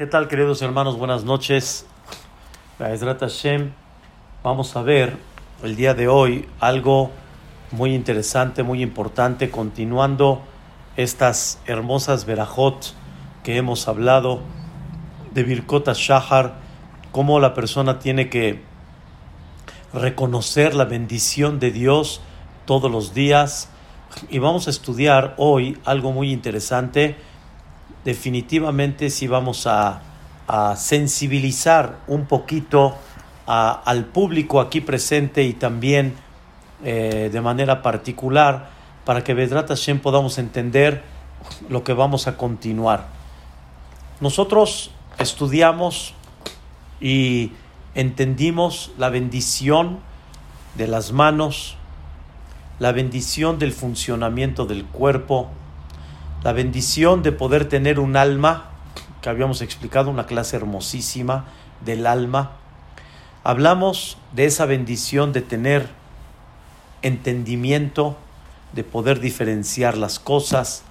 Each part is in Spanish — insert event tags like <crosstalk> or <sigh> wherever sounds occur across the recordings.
¿Qué tal, queridos hermanos? Buenas noches. Vamos a ver el día de hoy algo muy interesante, muy importante, continuando estas hermosas verajot que hemos hablado de Birkota Shahar, cómo la persona tiene que reconocer la bendición de Dios todos los días. Y vamos a estudiar hoy algo muy interesante definitivamente si vamos a, sensibilizar un poquito al público aquí presente y también eh, de manera particular para que Vedrat Hashem podamos entender lo que vamos a continuar. Nosotros estudiamos y entendimos la bendición de las manos, la bendición del funcionamiento del cuerpo, la bendición de poder tener un alma, que habíamos explicado, una clase hermosísima del alma. Hablamos de esa bendición de tener entendimiento, de poder diferenciar las cosas.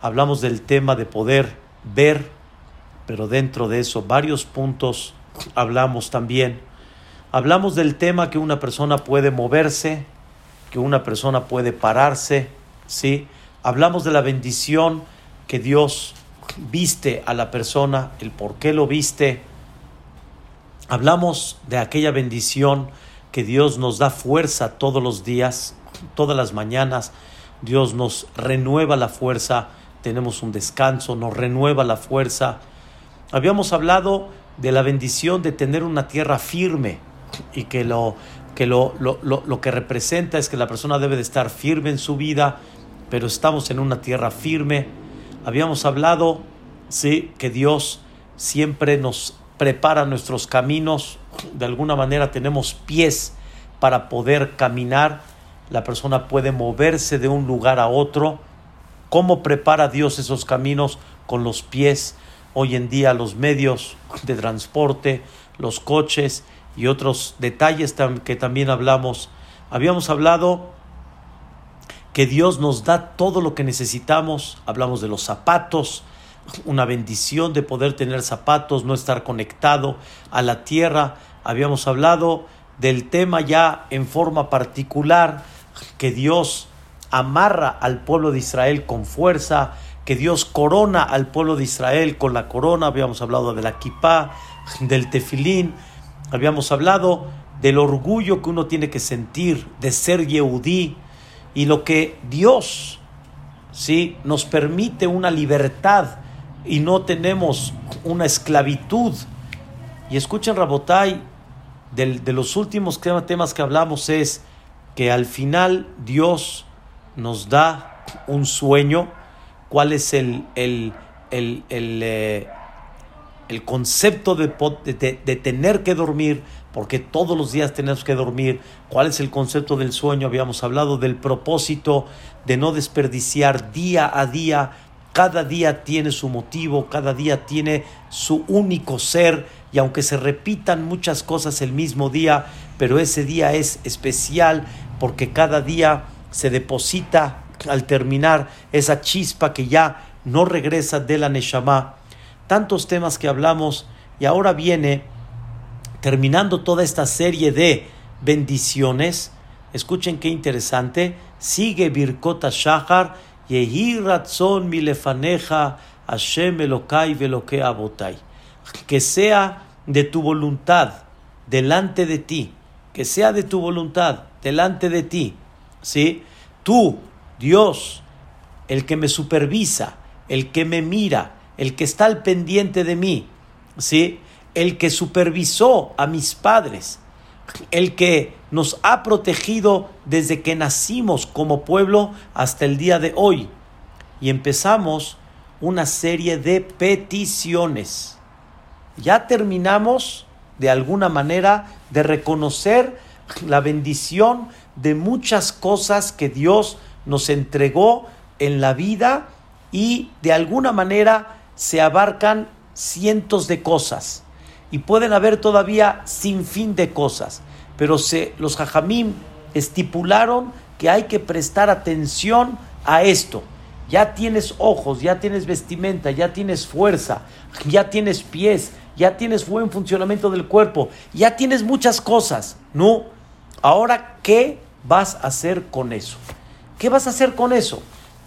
Hablamos del tema de poder ver, pero dentro de eso varios puntos hablamos también. Hablamos del tema que una persona puede moverse, que una persona puede pararse, ¿sí? Hablamos de la bendición que Dios viste a la persona, el por qué lo viste. Hablamos de aquella bendición que Dios nos da fuerza todos los días, todas las mañanas. Dios nos renueva la fuerza, tenemos un descanso, nos renueva la fuerza. Habíamos hablado de la bendición de tener una tierra firme y que lo que lo, lo, lo que representa es que la persona debe de estar firme en su vida, pero estamos en una tierra firme. Habíamos hablado, sí, que Dios siempre nos prepara nuestros caminos, de alguna manera tenemos pies para poder caminar, la persona puede moverse de un lugar a otro. ¿Cómo prepara Dios esos caminos? Con los pies. Hoy en día los medios de transporte, los coches y otros detalles que también hablamos. Habíamos hablado que Dios nos da todo lo que necesitamos. Hablamos de los zapatos, una bendición de poder tener zapatos, no estar conectado a la tierra. Habíamos hablado del tema ya en forma particular, que Dios amarra al pueblo de Israel con fuerza, que Dios corona al pueblo de Israel con la corona. Habíamos hablado de la kippah, del tefilín. Habíamos hablado del orgullo que uno tiene que sentir de ser yehudí, y lo que Dios ¿sí? nos permite una libertad y no tenemos una esclavitud. Y escuchen, Rabotai, de los últimos temas que hablamos es que al final Dios nos da un sueño. ¿Cuál es el, el, el, el, eh, concepto de, de tener que dormir? Porque todos los días tenemos que dormir. ¿Cuál es el concepto del sueño? Habíamos hablado del propósito de no desperdiciar día a día. Cada día tiene su motivo, cada día tiene su único ser y aunque se repitan muchas cosas el mismo día, pero ese día es especial porque cada día se deposita al terminar esa chispa que ya no regresa de la Neshama. Tantos temas que hablamos y ahora viene terminando toda esta serie de bendiciones, escuchen qué interesante, sigue Birkota Shahar, Yehi Ratzon Milefaneja, Hashem Elokai Veloke Abotai. Que sea de tu voluntad delante de ti, que sea de tu voluntad delante de ti, ¿sí? Tú, Dios, el que me supervisa, el que me mira, el que está al pendiente de mí, ¿sí? El que supervisó a mis padres, el que nos ha protegido desde que nacimos como pueblo hasta el día de hoy. Y empezamos una serie de peticiones. Ya terminamos de alguna manera de reconocer la bendición de muchas cosas que Dios nos entregó en la vida y de alguna manera se abarcan cientos de cosas y pueden haber todavía sin fin de cosas, pero se, los jajamim estipularon que hay que prestar atención a esto. Ya tienes ojos, ya tienes vestimenta, ya tienes fuerza. ya tienes pies, ya tienes buen funcionamiento del cuerpo, ya tienes muchas cosas. No, ahora, ¿qué vas a hacer con eso? ¿Qué vas a hacer con eso?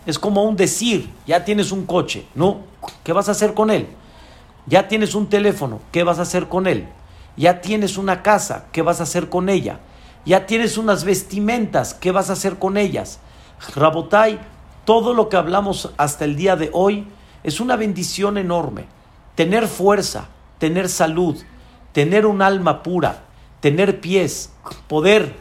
Es como un decir, ya tienes un coche, ¿no? ¿Qué vas a hacer con él? Ya tienes un teléfono, ¿qué vas a hacer con él? Ya tienes una casa, ¿qué vas a hacer con ella? Ya tienes unas vestimentas, ¿qué vas a hacer con ellas? Rabotai, todo lo que hablamos hasta el día de hoy es una bendición enorme. Tener fuerza, tener salud, tener un alma pura, tener pies, poder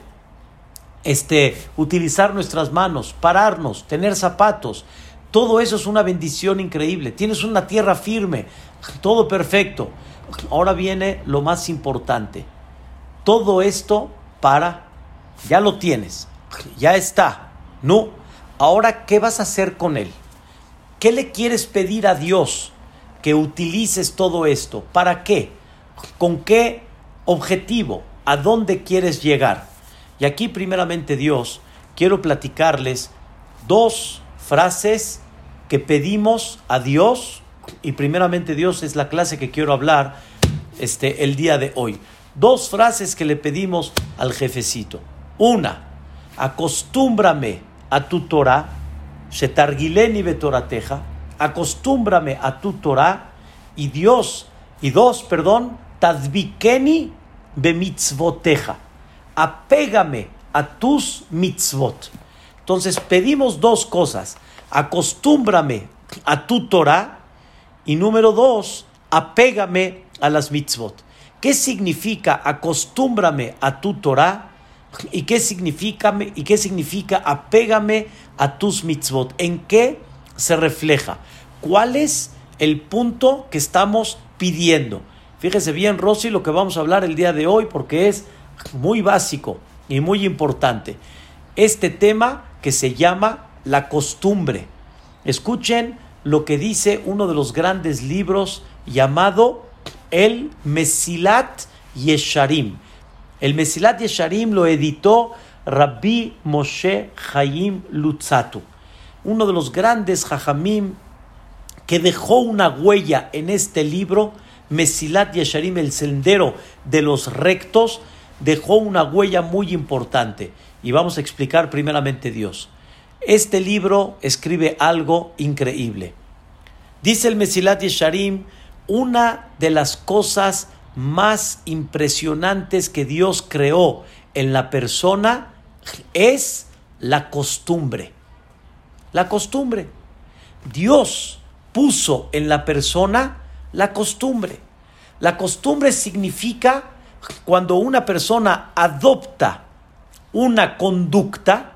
este, utilizar nuestras manos, pararnos, tener zapatos, todo eso es una bendición increíble. Tienes una tierra firme, todo perfecto. Ahora viene lo más importante. Todo esto para, ya lo tienes, ya está. No, ahora, ¿qué vas a hacer con él? ¿Qué le quieres pedir a Dios que utilices todo esto? ¿Para qué? ¿Con qué objetivo? ¿A dónde quieres llegar? Y aquí primeramente Dios, quiero platicarles dos frases que pedimos a Dios y primeramente Dios es la clase que quiero hablar este, el día de hoy. Dos frases que le pedimos al jefecito. Una, acostúmbrame a tu Torah, shetargileni betorateja, acostúmbrame a tu Torah y Dios, y dos, perdón, bemitzvoteja, apégame a tus mitzvot. Entonces pedimos dos cosas, acostúmbrame a tu Torah y número dos, apégame a las mitzvot. ¿Qué significa acostúmbrame a tu Torah? ¿Y qué significa, y qué significa apégame a tus mitzvot? ¿En qué se refleja? ¿Cuál es el punto que estamos pidiendo? Fíjese bien, Rosy, lo que vamos a hablar el día de hoy, porque es muy básico y muy importante. Este tema que se llama la costumbre. Escuchen lo que dice uno de los grandes libros llamado el Mesilat Yesharim. El Mesilat Yesharim lo editó Rabbi Moshe Chaim Lutzatu, uno de los grandes Jajamim que dejó una huella en este libro, Mesilat Yesharim, el sendero de los rectos, dejó una huella muy importante. Y vamos a explicar primeramente Dios. Este libro escribe algo increíble. Dice el Mesilat Yesharim, una de las cosas más impresionantes que Dios creó en la persona es la costumbre. La costumbre. Dios puso en la persona la costumbre. La costumbre significa cuando una persona adopta una conducta,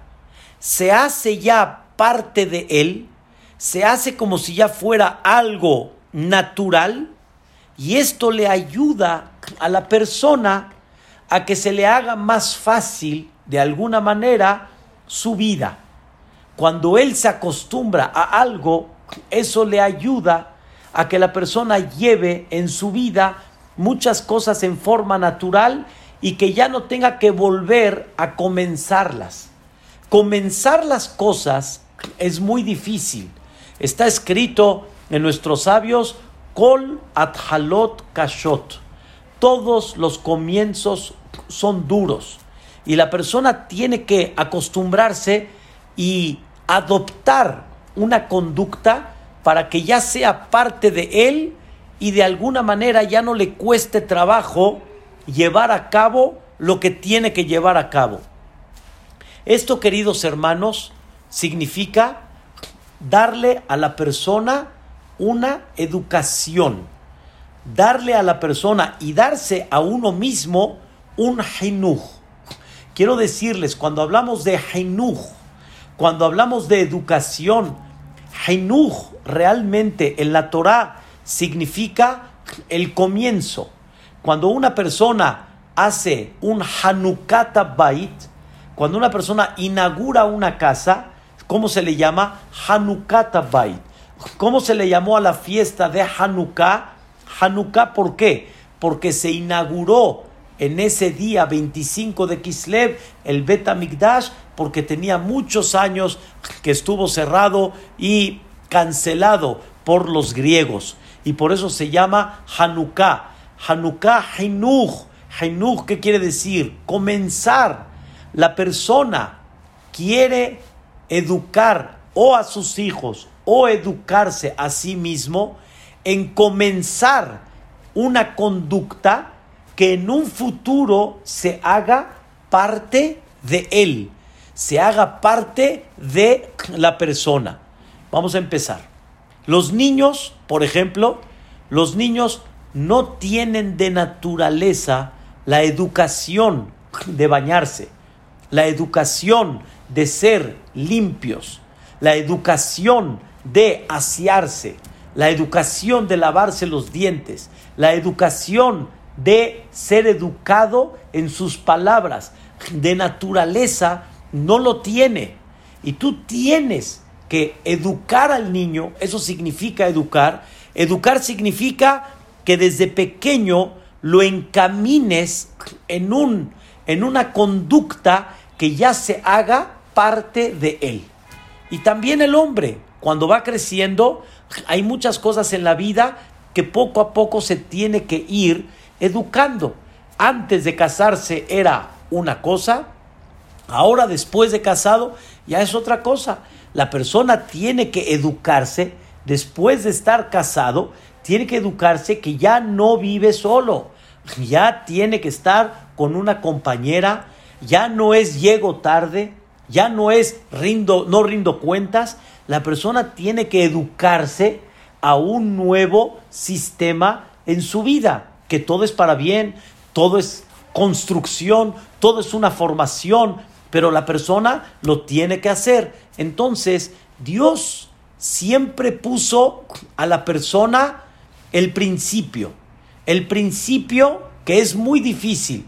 se hace ya parte de él, se hace como si ya fuera algo natural y esto le ayuda a la persona a que se le haga más fácil de alguna manera su vida. Cuando él se acostumbra a algo, eso le ayuda a que la persona lleve en su vida muchas cosas en forma natural y que ya no tenga que volver a comenzarlas. Comenzar las cosas es muy difícil. Está escrito en nuestros sabios, Kol Athalot Kashot. Todos los comienzos son duros y la persona tiene que acostumbrarse y adoptar una conducta para que ya sea parte de él y de alguna manera ya no le cueste trabajo llevar a cabo lo que tiene que llevar a cabo. Esto, queridos hermanos, significa darle a la persona una educación, darle a la persona y darse a uno mismo un hinuj. Quiero decirles, cuando hablamos de hinuj, cuando hablamos de educación, hinuj realmente en la Torah significa el comienzo. Cuando una persona hace un Hanukata Bait, cuando una persona inaugura una casa, ¿cómo se le llama? Hanukata Bait. ¿Cómo se le llamó a la fiesta de Hanukkah? Hanukkah, ¿por qué? Porque se inauguró en ese día 25 de Kislev el Bet porque tenía muchos años que estuvo cerrado y cancelado por los griegos. y por eso se llama Hanukkah. Hanukkah Hinuch. Hinuch, ¿qué quiere decir? Comenzar. La persona quiere educar o a sus hijos o educarse a sí mismo en comenzar una conducta que en un futuro se haga parte de él, se haga parte de la persona. Vamos a empezar. Los niños, por ejemplo, los niños no tienen de naturaleza la educación de bañarse, la educación de ser limpios, la educación de asearse, la educación de lavarse los dientes, la educación de ser educado en sus palabras, de naturaleza, no lo tiene. Y tú tienes que educar al niño, eso significa educar. Educar significa que desde pequeño lo encamines en, un, en una conducta que ya se haga parte de él. Y también el hombre, cuando va creciendo, hay muchas cosas en la vida que poco a poco se tiene que ir educando. Antes de casarse era una cosa, ahora después de casado ya es otra cosa. La persona tiene que educarse después de estar casado, tiene que educarse que ya no vive solo, ya tiene que estar con una compañera, ya no es llego tarde, ya no es rindo, no rindo cuentas, la persona tiene que educarse a un nuevo sistema en su vida, que todo es para bien, todo es construcción, todo es una formación, pero la persona lo tiene que hacer. Entonces, Dios siempre puso a la persona el principio, el principio que es muy difícil,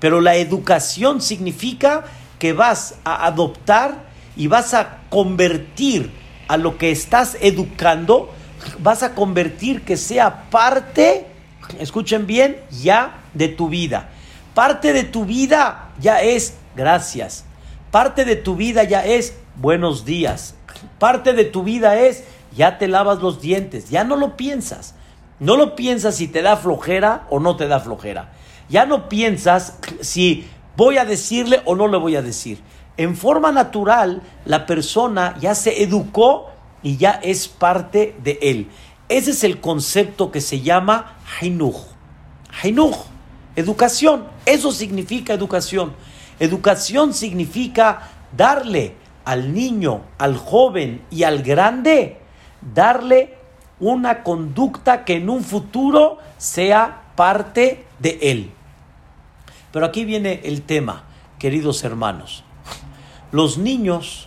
pero la educación significa que vas a adoptar y vas a convertir a lo que estás educando, vas a convertir que sea parte, escuchen bien, ya de tu vida. Parte de tu vida ya es gracias. Parte de tu vida ya es buenos días. Parte de tu vida es ya te lavas los dientes. Ya no lo piensas. No lo piensas si te da flojera o no te da flojera. Ya no piensas si voy a decirle o no le voy a decir en forma natural la persona ya se educó y ya es parte de él. Ese es el concepto que se llama Hainuch. Hainuch, educación. Eso significa educación. Educación significa darle al niño, al joven y al grande, darle una conducta que en un futuro sea parte de él. Pero aquí viene el tema, queridos hermanos. Los niños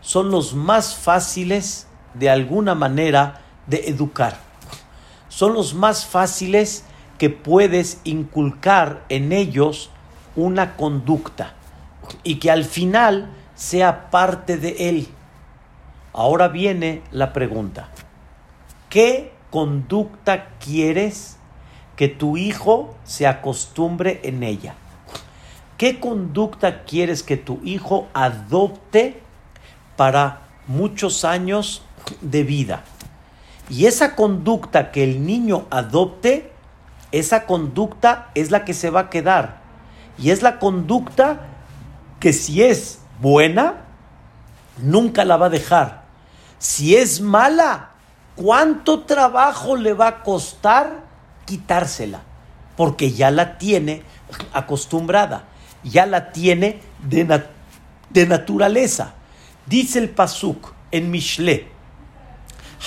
son los más fáciles de alguna manera de educar. Son los más fáciles que puedes inculcar en ellos una conducta y que al final sea parte de él. Ahora viene la pregunta. ¿Qué conducta quieres que tu hijo se acostumbre en ella? ¿Qué conducta quieres que tu hijo adopte para muchos años de vida? Y esa conducta que el niño adopte, esa conducta es la que se va a quedar. Y es la conducta que si es buena, nunca la va a dejar. Si es mala, ¿cuánto trabajo le va a costar quitársela? Porque ya la tiene acostumbrada ya la tiene de, de naturaleza. Dice el Pasuk en Mishle,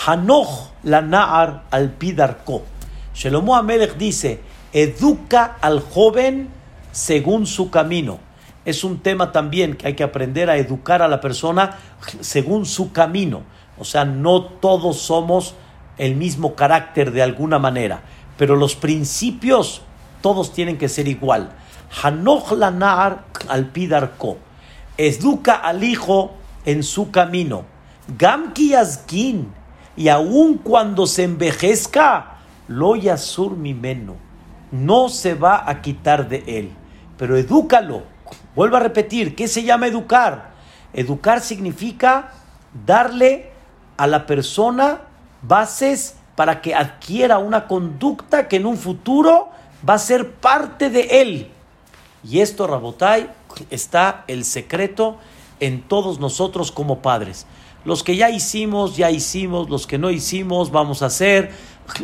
Hanoch la Naar al Pidarko. Shelomo Amelech dice, educa al joven según su camino. Es un tema también que hay que aprender a educar a la persona según su camino. O sea, no todos somos el mismo carácter de alguna manera, pero los principios todos tienen que ser igual. Hanoch lanar al pidarko. Educa al hijo en su camino. Gamki yazkin. Y aun cuando se envejezca, lo yasur mi meno. No se va a quitar de él. Pero edúcalo. Vuelvo a repetir, ¿qué se llama educar? Educar significa darle a la persona bases para que adquiera una conducta que en un futuro va a ser parte de él. Y esto, Rabotai, está el secreto en todos nosotros como padres. Los que ya hicimos, ya hicimos, los que no hicimos, vamos a hacer,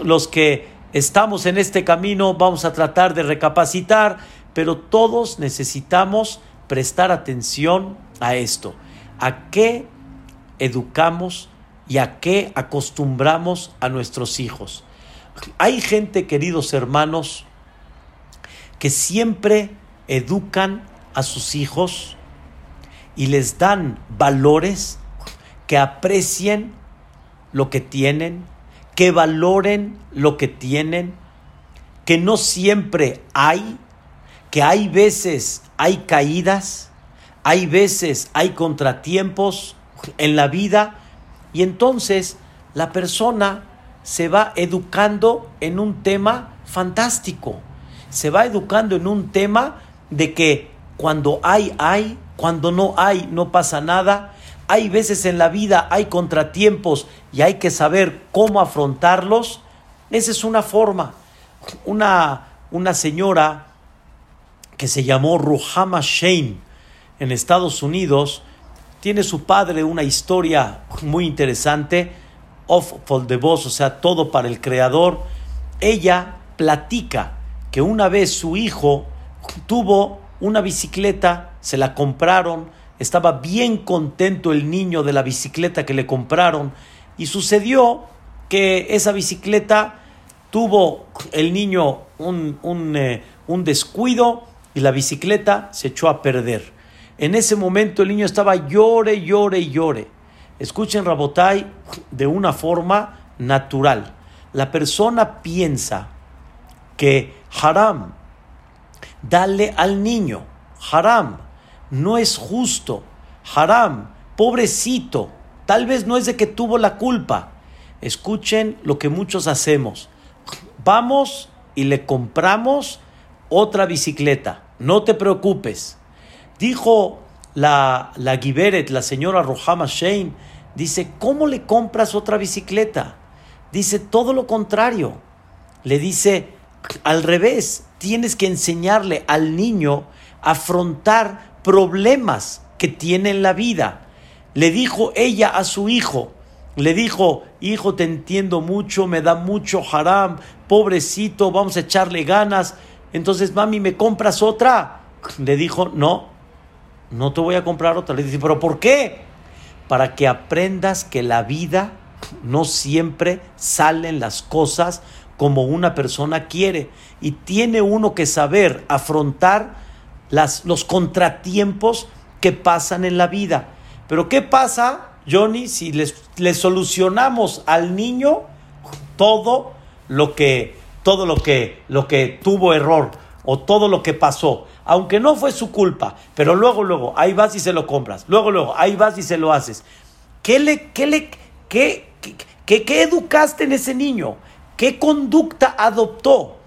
los que estamos en este camino, vamos a tratar de recapacitar, pero todos necesitamos prestar atención a esto. ¿A qué educamos y a qué acostumbramos a nuestros hijos? Hay gente, queridos hermanos, que siempre educan a sus hijos y les dan valores que aprecien lo que tienen, que valoren lo que tienen, que no siempre hay, que hay veces hay caídas, hay veces hay contratiempos en la vida y entonces la persona se va educando en un tema fantástico, se va educando en un tema de que cuando hay, hay, cuando no hay, no pasa nada, hay veces en la vida, hay contratiempos y hay que saber cómo afrontarlos. Esa es una forma. Una, una señora que se llamó Ruhama Shane en Estados Unidos, tiene su padre una historia muy interesante, of for the boss, o sea, todo para el creador. Ella platica que una vez su hijo tuvo una bicicleta, se la compraron, estaba bien contento el niño de la bicicleta que le compraron y sucedió que esa bicicleta tuvo el niño un, un, eh, un descuido y la bicicleta se echó a perder. En ese momento el niño estaba llore, llore y llore. Escuchen Rabotai de una forma natural. La persona piensa que haram, dale al niño, haram, no es justo. Haram, pobrecito, tal vez no es de que tuvo la culpa. Escuchen lo que muchos hacemos. Vamos y le compramos otra bicicleta. No te preocupes. Dijo la, la Giberet, la señora Rohama Shane, dice, ¿cómo le compras otra bicicleta? Dice todo lo contrario. Le dice, al revés, tienes que enseñarle al niño a afrontar problemas que tiene en la vida. Le dijo ella a su hijo, le dijo, hijo, te entiendo mucho, me da mucho haram, pobrecito, vamos a echarle ganas. Entonces, mami, ¿me compras otra? Le dijo, no, no te voy a comprar otra. Le dice, pero ¿por qué? Para que aprendas que la vida no siempre salen las cosas como una persona quiere. Y tiene uno que saber afrontar los contratiempos que pasan en la vida. Pero ¿qué pasa, Johnny, si les, solucionamos al niño todo lo que, todo lo que, lo que tuvo error o todo lo que pasó? Aunque no fue su culpa, pero luego, luego, ahí vas y se lo compras. Luego, luego, ahí vas y se lo haces. ¿Qué le, qué le, qué, qué, qué educaste en ese niño? ¿Qué conducta adoptó?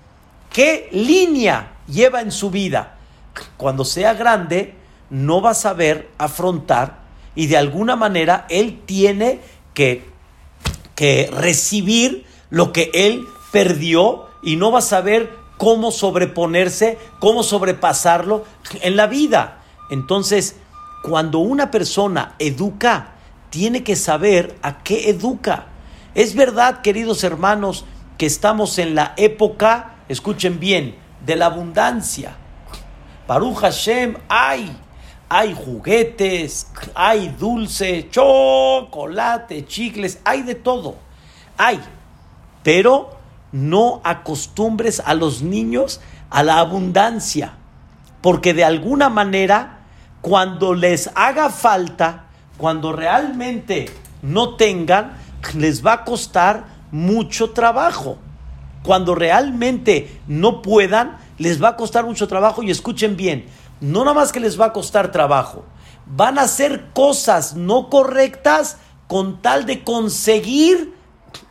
¿Qué línea lleva en su vida? cuando sea grande, no va a saber afrontar y de alguna manera él tiene que, que recibir lo que él perdió y no va a saber cómo sobreponerse, cómo sobrepasarlo en la vida. Entonces, cuando una persona educa, tiene que saber a qué educa. Es verdad, queridos hermanos, que estamos en la época, escuchen bien, de la abundancia Baruch Hashem, hay, hay juguetes, hay dulce, chocolate, chicles, hay de todo. Hay. Pero no acostumbres a los niños a la abundancia, porque de alguna manera, cuando les haga falta, cuando realmente no tengan, les va a costar mucho trabajo. Cuando realmente no puedan, les va a costar mucho trabajo y escuchen bien, no nada más que les va a costar trabajo, van a hacer cosas no correctas con tal de conseguir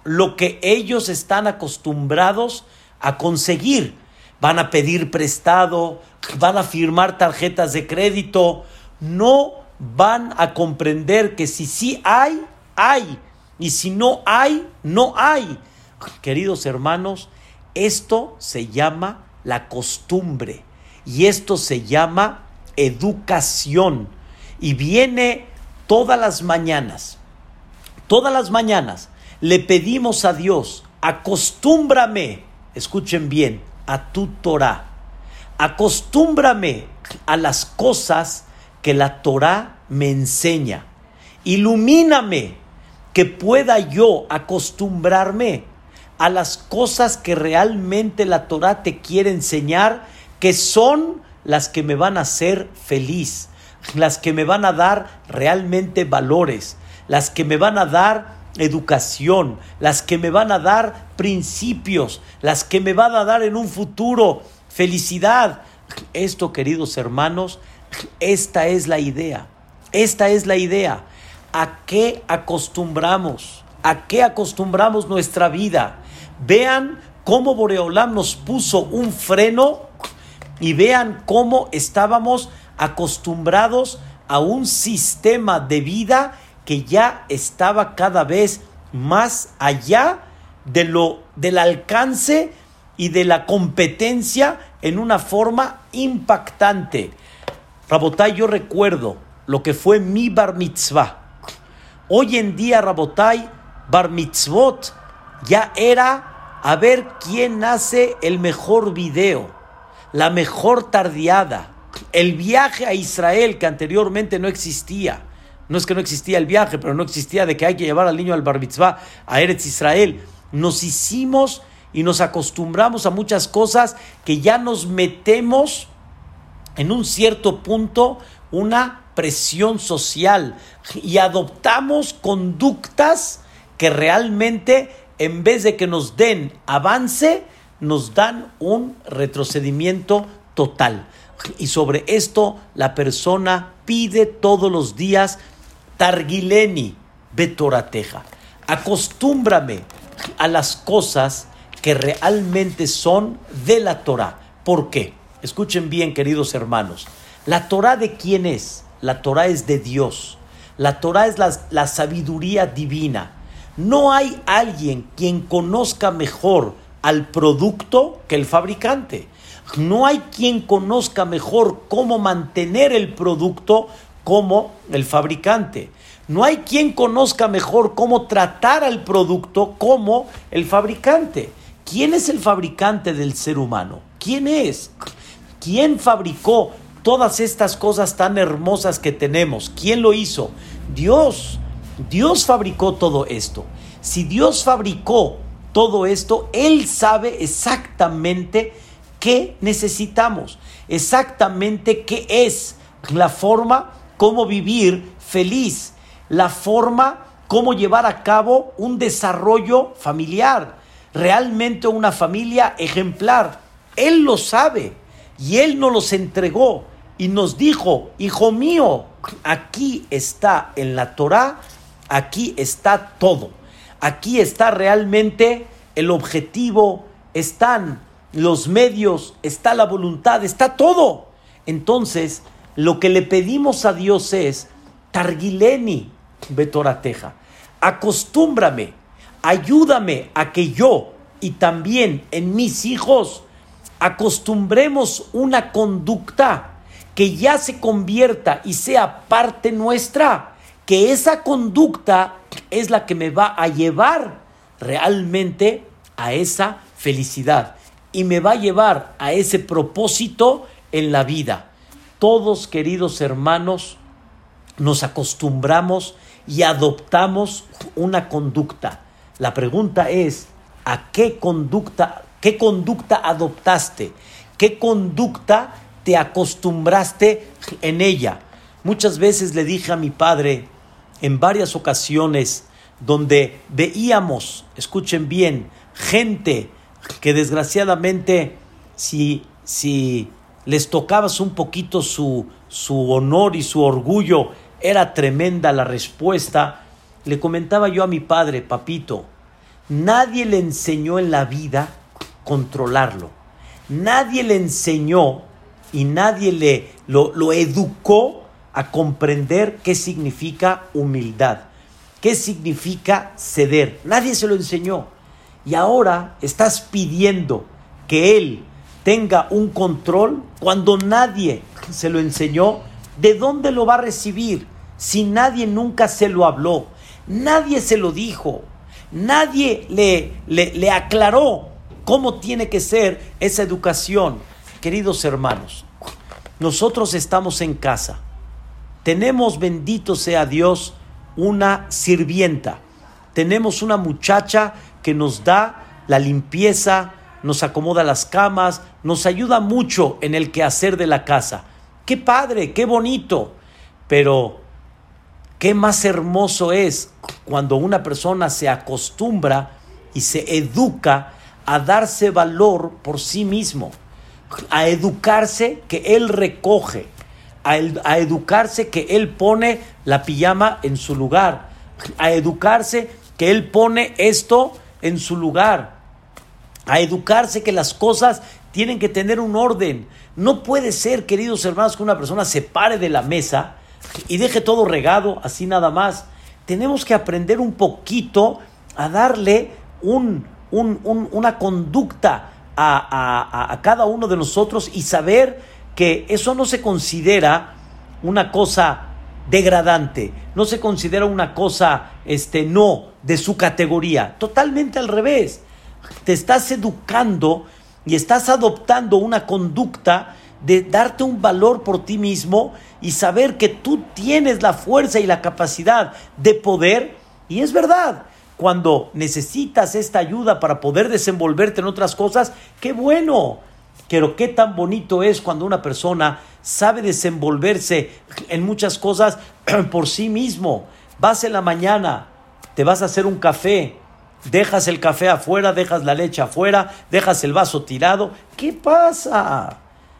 lo que ellos están acostumbrados a conseguir. Van a pedir prestado, van a firmar tarjetas de crédito, no van a comprender que si sí hay, hay, y si no hay, no hay. queridos hermanos, esto se llama la costumbre y esto se llama educación y viene todas las mañanas. Todas las mañanas le pedimos a Dios, acostúmbrame, escuchen bien, a tu Torah. Acostúmbrame a las cosas que la Torah me enseña. Ilumíname que pueda yo acostumbrarme a las cosas que realmente la Torah te quiere enseñar, que son las que me van a hacer feliz, las que me van a dar realmente valores, las que me van a dar educación, las que me van a dar principios, las que me van a dar en un futuro felicidad. Esto, queridos hermanos, esta es la idea. Esta es la idea. ¿A qué acostumbramos? ¿A qué acostumbramos nuestra vida? Vean cómo Boreolam nos puso un freno y vean cómo estábamos acostumbrados a un sistema de vida que ya estaba cada vez más allá de lo, del alcance y de la competencia en una forma impactante. Rabotay, yo recuerdo lo que fue mi bar mitzvah. Hoy en día, Rabotay, bar mitzvot ya era a ver quién hace el mejor video, la mejor tardeada, el viaje a Israel que anteriormente no existía. No es que no existía el viaje, pero no existía de que hay que llevar al niño al bar mitzvah a Eretz Israel. Nos hicimos y nos acostumbramos a muchas cosas que ya nos metemos en un cierto punto una presión social y adoptamos conductas que realmente en vez de que nos den avance, nos dan un retrocedimiento total. Y sobre esto la persona pide todos los días Targileni Betorateja. Acostúmbrame a las cosas que realmente son de la Torah. ¿Por qué? Escuchen bien, queridos hermanos. ¿La Torah de quién es? La Torah es de Dios. La Torah es la, la sabiduría divina. No hay alguien quien conozca mejor al producto que el fabricante. No hay quien conozca mejor cómo mantener el producto como el fabricante. No hay quien conozca mejor cómo tratar al producto como el fabricante. ¿Quién es el fabricante del ser humano? ¿Quién es? ¿Quién fabricó todas estas cosas tan hermosas que tenemos? ¿Quién lo hizo? Dios. Dios fabricó todo esto. Si Dios fabricó todo esto, Él sabe exactamente qué necesitamos, exactamente qué es la forma cómo vivir feliz, la forma cómo llevar a cabo un desarrollo familiar, realmente una familia ejemplar. Él lo sabe y Él nos los entregó y nos dijo, hijo mío, aquí está en la Torah, aquí está todo, aquí está realmente el objetivo, están los medios, está la voluntad, está todo. Entonces, lo que le pedimos a Dios es, Targileni Betorateja, acostúmbrame, ayúdame a que yo y también en mis hijos acostumbremos una conducta que ya se convierta y sea parte nuestra, que esa conducta es la que me va a llevar realmente a esa felicidad y me va a llevar a ese propósito en la vida todos, queridos hermanos, nos acostumbramos y adoptamos una conducta. La pregunta es, ¿a qué conducta, qué conducta adoptaste? ¿Qué conducta te acostumbraste en ella? Muchas veces le dije a mi padre en varias ocasiones donde veíamos, escuchen bien, gente que desgraciadamente si, si les tocabas un poquito su, su honor y su orgullo, era tremenda la respuesta. Le comentaba yo a mi padre, papito, nadie le enseñó en la vida controlarlo. Nadie le enseñó y nadie le lo, educó a comprender qué significa humildad, qué significa ceder. Nadie se lo enseñó. y ahora estás pidiendo que él tenga un control cuando nadie se lo enseñó, ¿de dónde lo va a recibir? Si nadie nunca se lo habló, nadie se lo dijo, nadie le, le aclaró cómo tiene que ser esa educación. Queridos hermanos, nosotros estamos en casa, tenemos, bendito sea Dios, una sirvienta, tenemos una muchacha que nos da la limpieza, nos acomoda las camas, nos ayuda mucho en el quehacer de la casa. Qué padre, qué bonito. Pero qué más hermoso es cuando una persona se acostumbra y se educa a darse valor por sí mismo, a educarse que él recoge, a, a educarse que él pone la pijama en su lugar, a educarse que él pone esto en su lugar a educarse que las cosas tienen que tener un orden. No puede ser, queridos hermanos, que una persona se pare de la mesa y deje todo regado así nada más. Tenemos que aprender un poquito a darle un, una conducta a, a, cada uno de nosotros y saber que eso no se considera una cosa degradante, no se considera una cosa este no de su categoría, totalmente al revés te estás educando y estás adoptando una conducta de darte un valor por ti mismo y saber que tú tienes la fuerza y la capacidad de poder. Y es verdad, cuando necesitas esta ayuda para poder desenvolverte en otras cosas, qué bueno. Pero qué tan bonito es cuando una persona sabe desenvolverse en muchas cosas <clears throat> por sí mismo. Vas en la mañana, te vas a hacer un café, Dejas el café afuera, dejas la leche afuera, dejas el vaso tirado. ¿Qué pasa?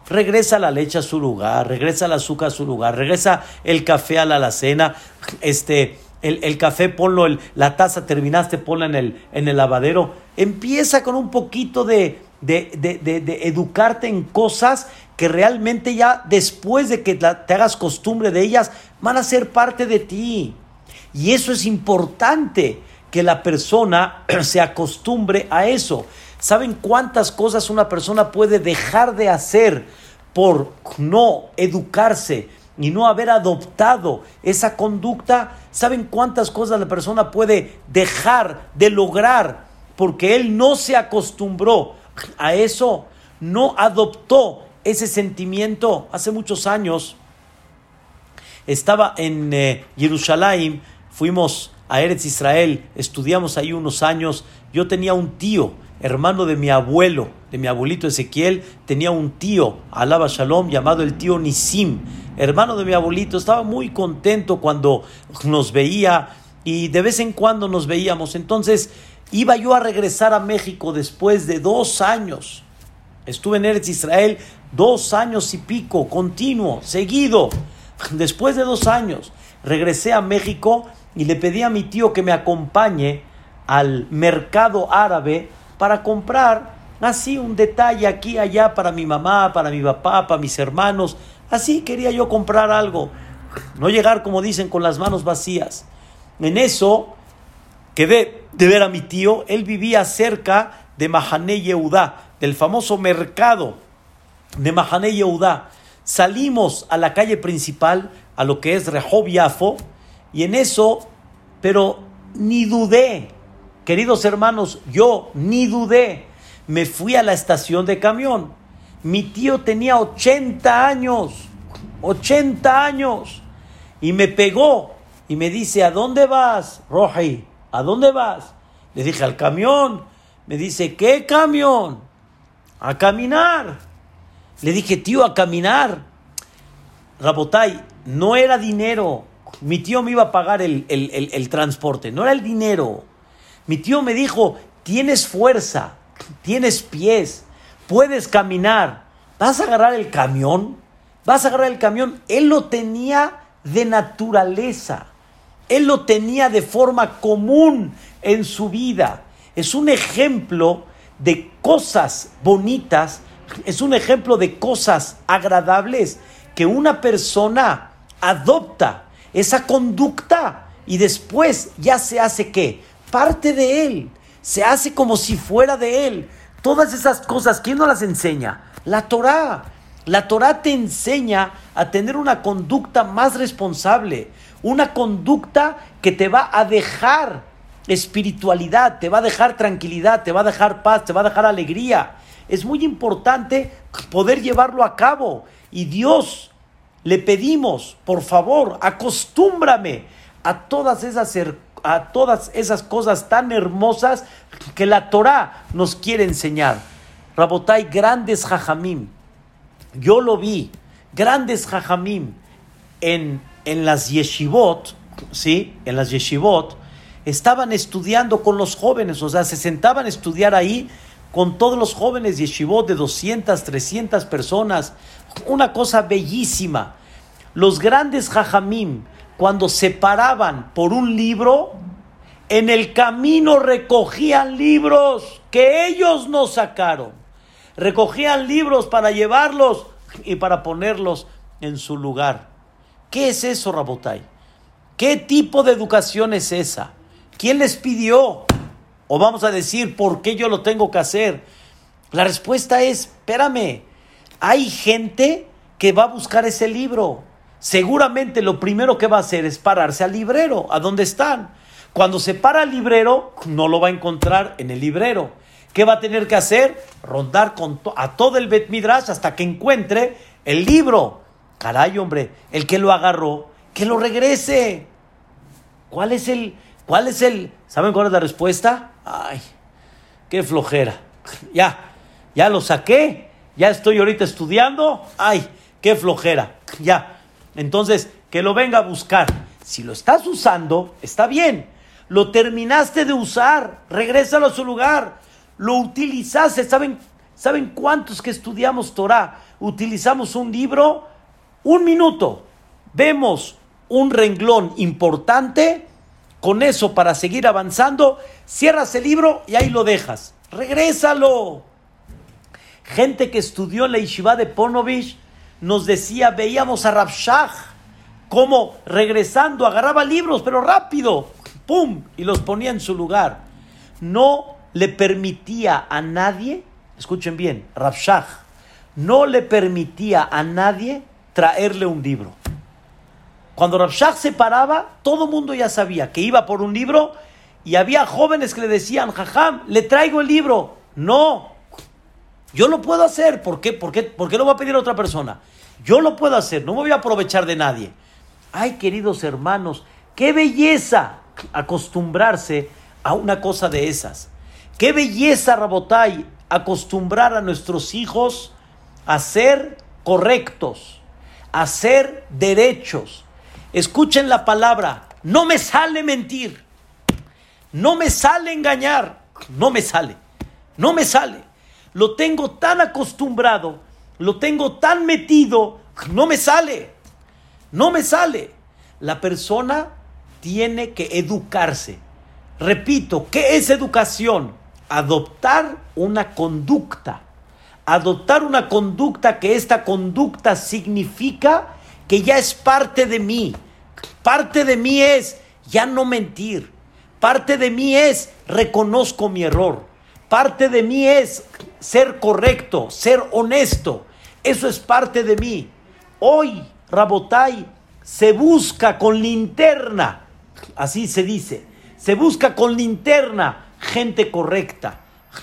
Regresa la leche a su lugar, regresa el azúcar a su lugar, regresa el café a la alacena, este, el, café ponlo, el, la taza terminaste, ponla en el, en el lavadero. Empieza con un poquito de, de, de, de, educarte en cosas que realmente ya después de que te hagas costumbre de ellas, van a ser parte de ti. Y eso es importante que la persona <clears throat> se acostumbre a eso. ¿Saben cuántas cosas una persona puede dejar de hacer por no educarse y no haber adoptado esa conducta? ¿Saben cuántas cosas la persona puede dejar de lograr porque él no se acostumbró a eso? No adoptó ese sentimiento. Hace muchos años estaba en eh, Jerusalén, fuimos a Eretz Israel, estudiamos ahí unos años. Yo tenía un tío, hermano de mi abuelo, de mi abuelito Ezequiel, tenía un tío, Alaba Shalom, llamado el tío Nisim, hermano de mi abuelito. Estaba muy contento cuando nos veía y de vez en cuando nos veíamos. Entonces iba yo a regresar a México después de dos años. Estuve en Eretz Israel dos años y pico, continuo, seguido. Después de dos años, regresé a México y le pedí a mi tío que me acompañe al mercado árabe para comprar así un detalle aquí allá para mi mamá, para mi papá, para mis hermanos. Así quería yo comprar algo. No llegar, como dicen, con las manos vacías. En eso quedé de ver a mi tío. Él vivía cerca de Mahané Yehudá, del famoso mercado de Mahané Yehudá. Salimos a la calle principal, a lo que es Rehob Yafo, y en eso, pero ni dudé, queridos hermanos, yo ni dudé, me fui a la estación de camión. Mi tío tenía 80 años, 80 años, y me pegó y me dice, ¿a dónde vas, Roji? ¿A dónde vas? Le dije, al camión. Me dice, ¿qué camión? A caminar. Le dije, tío, a caminar. Rabotay, no era dinero, mi tío me iba a pagar el, transporte, no era el dinero. Mi tío me dijo, tienes fuerza, tienes pies, puedes caminar, vas a agarrar el camión, vas a agarrar el camión. Él lo tenía de naturaleza, él lo tenía de forma común en su vida. Es un ejemplo de cosas bonitas, es un ejemplo de cosas agradables que una persona adopta esa conducta y después ya se hace qué? Parte de él. se hace como si fuera de él. Todas esas cosas, ¿quién nos las enseña? La Torah. La Torah te enseña a tener una conducta más responsable, una conducta que te va a dejar espiritualidad, te va a dejar tranquilidad, te va a dejar paz, te va a dejar alegría. Es muy importante poder llevarlo a cabo. Y Dios, le pedimos, por favor, acostúmbrame a todas esas, a todas esas cosas tan hermosas que la Torah nos quiere enseñar. Rabotai, grandes jajamim. Yo lo vi, grandes jajamim en, en las yeshivot, ¿sí? En las yeshivot, estaban estudiando con los jóvenes, o sea, se sentaban a estudiar ahí con todos los jóvenes yeshivot de 200, 300 personas. Una cosa bellísima. Los grandes jajamim, cuando se paraban por un libro, en el camino recogían libros que ellos no sacaron. Recogían libros para llevarlos y para ponerlos en su lugar. ¿Qué es eso, Rabotai? ¿Qué tipo de educación es esa? ¿Quién les pidió? O vamos a decir, ¿por qué yo lo tengo que hacer? La respuesta es, espérame, hay gente que va a buscar ese libro. Seguramente lo primero que va a hacer es pararse al librero, a donde están. Cuando se para al librero, no lo va a encontrar en el librero. ¿Qué va a tener que hacer? Rondar a todo el Bet Midrash hasta que encuentre el libro. Caray, hombre, el que lo agarró, que lo regrese. ¿Cuál es el, ¿Cuál es el? ¿Saben cuál es la respuesta? Ay, qué flojera. <laughs> Ya, ya lo saqué. Ya estoy ahorita estudiando. Ay, qué flojera. Ya. Entonces, que lo venga a buscar. Si lo estás usando, está bien. Lo terminaste de usar, regrésalo a su lugar. Lo utilizaste. ¿Saben, ¿Saben cuántos que estudiamos Torah utilizamos un libro? Un minuto. Vemos un renglón importante con eso para seguir avanzando, cierras el libro y ahí lo dejas. Regrésalo. Gente que estudió la Yeshiva de Ponovich nos decía, veíamos a Rabshah como regresando agarraba libros, pero rápido, ¡pum! y los ponía en su lugar. No le permitía a nadie, escuchen bien, Rabshah, no le permitía a nadie traerle un libro. Cuando Rabshah se paraba, todo el mundo ya sabía que iba por un libro y había jóvenes que le decían, jajam, le traigo el libro. No, yo lo puedo hacer. ¿Por qué? ¿Por qué, ¿Por qué lo va a pedir a otra persona? Yo lo puedo hacer, no me voy a aprovechar de nadie. Ay, queridos hermanos, qué belleza acostumbrarse a una cosa de esas. Qué belleza, Rabotai, acostumbrar a nuestros hijos a ser correctos, a ser derechos, Escuchen la palabra, no me sale mentir, no me sale engañar, no me sale, no me sale. Lo tengo tan acostumbrado, lo tengo tan metido, no me sale, no me sale. La persona tiene que educarse. Repito, ¿qué es educación? Adoptar una conducta. Adoptar una conducta que esta conducta significa que ya es parte de mí, Parte de mí es ya no mentir. Parte de mí es reconozco mi error. Parte de mí es ser correcto, ser honesto. Eso es parte de mí. Hoy, Rabotai, se busca con linterna, así se dice, se busca con linterna gente correcta,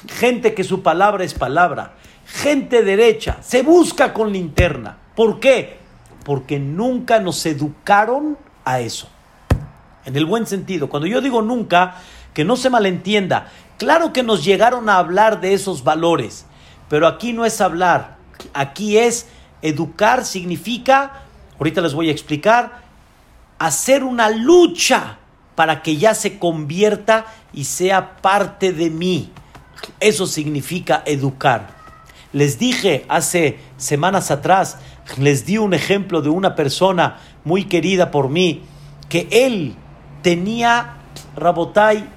gente que su palabra es palabra, gente derecha, se busca con linterna. ¿Por qué? Porque nunca nos educaron a eso. En el buen sentido. Cuando yo digo nunca, que no se malentienda. Claro que nos llegaron a hablar de esos valores, pero aquí no es hablar, aquí es educar, significa, ahorita les voy a explicar, hacer una lucha para que ya se convierta y sea parte de mí. Eso significa educar. Les dije hace semanas atrás, les di un ejemplo de una persona muy querida por mí, que él tenía, Rabotay,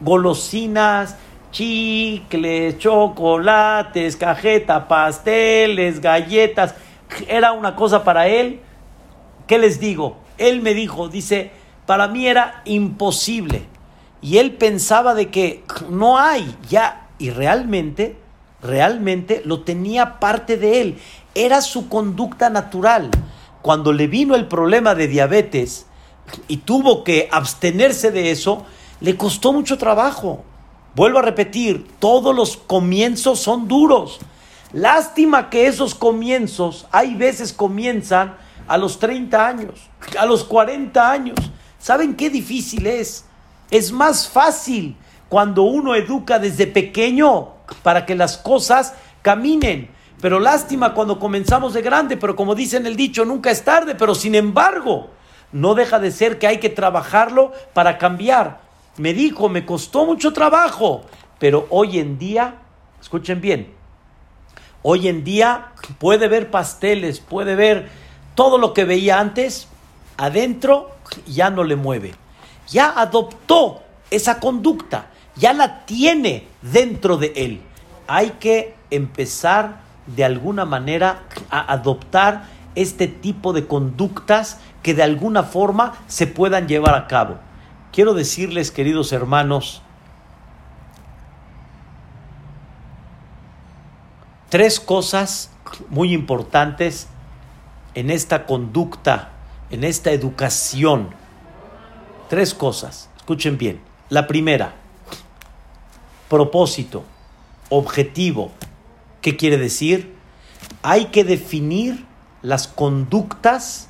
golosinas, chicles, chocolates, cajeta, pasteles, galletas. Era una cosa para él. ¿Qué les digo? Él me dijo, dice, para mí era imposible y él pensaba de que no hay ya y realmente realmente lo tenía parte de él, era su conducta natural. Cuando le vino el problema de diabetes y tuvo que abstenerse de eso, le costó mucho trabajo. Vuelvo a repetir, todos los comienzos son duros. Lástima que esos comienzos, hay veces comienzan a los 30 años, a los 40 años. ¿Saben qué difícil es? Es más fácil cuando uno educa desde pequeño para que las cosas caminen. Pero lástima cuando comenzamos de grande, pero como dice en el dicho, nunca es tarde, pero sin embargo, no deja de ser que hay que trabajarlo para cambiar. Me dijo, me costó mucho trabajo, pero hoy en día, escuchen bien, hoy en día puede ver pasteles, puede ver todo lo que veía antes, adentro ya no le mueve. Ya adoptó esa conducta ya la tiene dentro de él. Hay que empezar de alguna manera a adoptar este tipo de conductas que de alguna forma se puedan llevar a cabo. Quiero decirles, queridos hermanos, tres cosas muy importantes en esta conducta, en esta educación. Tres cosas, escuchen bien. La primera, propósito, objetivo. ¿Qué quiere decir? Hay que definir las conductas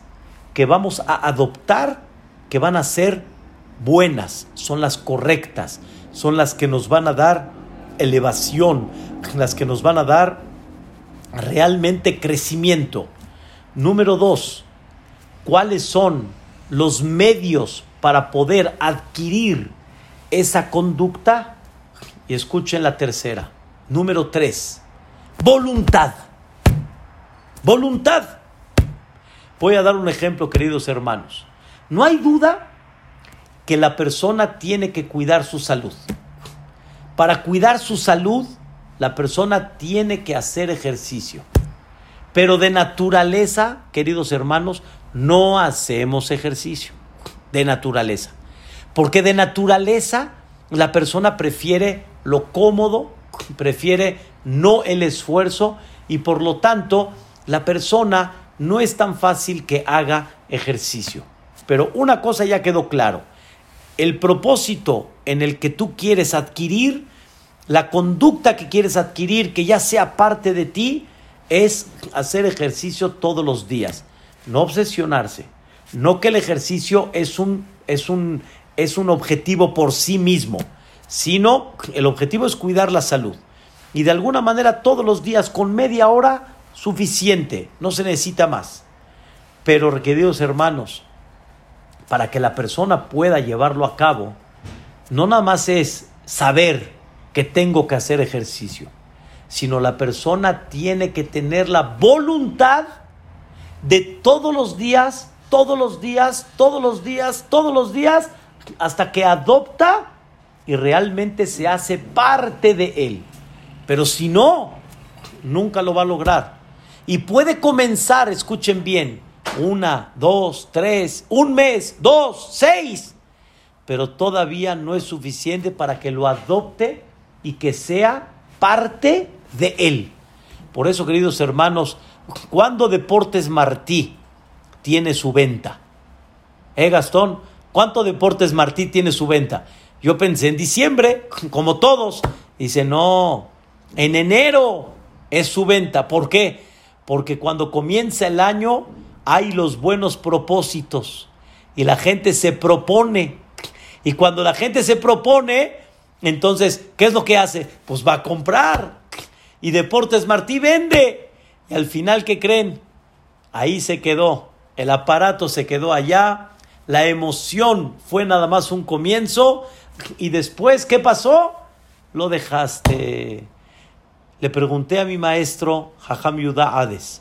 que vamos a adoptar que van a ser buenas, son las correctas, son las que nos van a dar elevación, las que nos van a dar realmente crecimiento. Número dos, ¿cuáles son los medios para poder adquirir esa conducta? Y escuchen la tercera. Número tres. Voluntad. Voluntad. Voy a dar un ejemplo, queridos hermanos. No hay duda que la persona tiene que cuidar su salud. Para cuidar su salud, la persona tiene que hacer ejercicio. Pero de naturaleza, queridos hermanos, no hacemos ejercicio. De naturaleza. Porque de naturaleza la persona prefiere lo cómodo, prefiere no el esfuerzo y por lo tanto la persona no es tan fácil que haga ejercicio. Pero una cosa ya quedó claro, el propósito en el que tú quieres adquirir, la conducta que quieres adquirir, que ya sea parte de ti, es hacer ejercicio todos los días, no obsesionarse, no que el ejercicio es un, es un, es un objetivo por sí mismo sino el objetivo es cuidar la salud. Y de alguna manera todos los días con media hora suficiente, no se necesita más. Pero queridos hermanos, para que la persona pueda llevarlo a cabo, no nada más es saber que tengo que hacer ejercicio, sino la persona tiene que tener la voluntad de todos los días, todos los días, todos los días, todos los días, hasta que adopta y realmente se hace parte de él. Pero si no, nunca lo va a lograr. Y puede comenzar, escuchen bien, una, dos, tres, un mes, dos, seis, pero todavía no es suficiente para que lo adopte y que sea parte de él. Por eso, queridos hermanos, cuando Deportes Martí tiene su venta? ¿Eh, Gastón? ¿Cuánto Deportes Martí tiene su venta? Yo pensé en diciembre, como todos. Dice, no, en enero es su venta. ¿Por qué? Porque cuando comienza el año hay los buenos propósitos y la gente se propone. Y cuando la gente se propone, entonces, ¿qué es lo que hace? Pues va a comprar. Y Deportes Martí vende. Y al final, ¿qué creen? Ahí se quedó. El aparato se quedó allá. La emoción fue nada más un comienzo y después, ¿qué pasó? Lo dejaste. Le pregunté a mi maestro, Jajam Yuda Hades,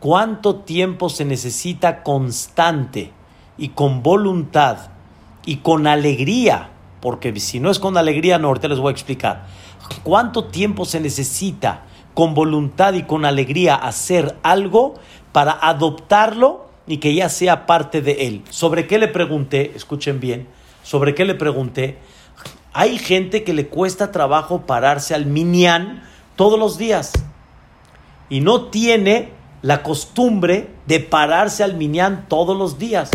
¿cuánto tiempo se necesita constante y con voluntad y con alegría? Porque si no es con alegría, no, ahorita les voy a explicar. ¿Cuánto tiempo se necesita con voluntad y con alegría hacer algo para adoptarlo y que ya sea parte de él? ¿Sobre qué le pregunté? Escuchen bien ¿Sobre qué le pregunté? Hay gente que le cuesta trabajo pararse al minyan todos los días y no tiene la costumbre de pararse al minyan todos los días.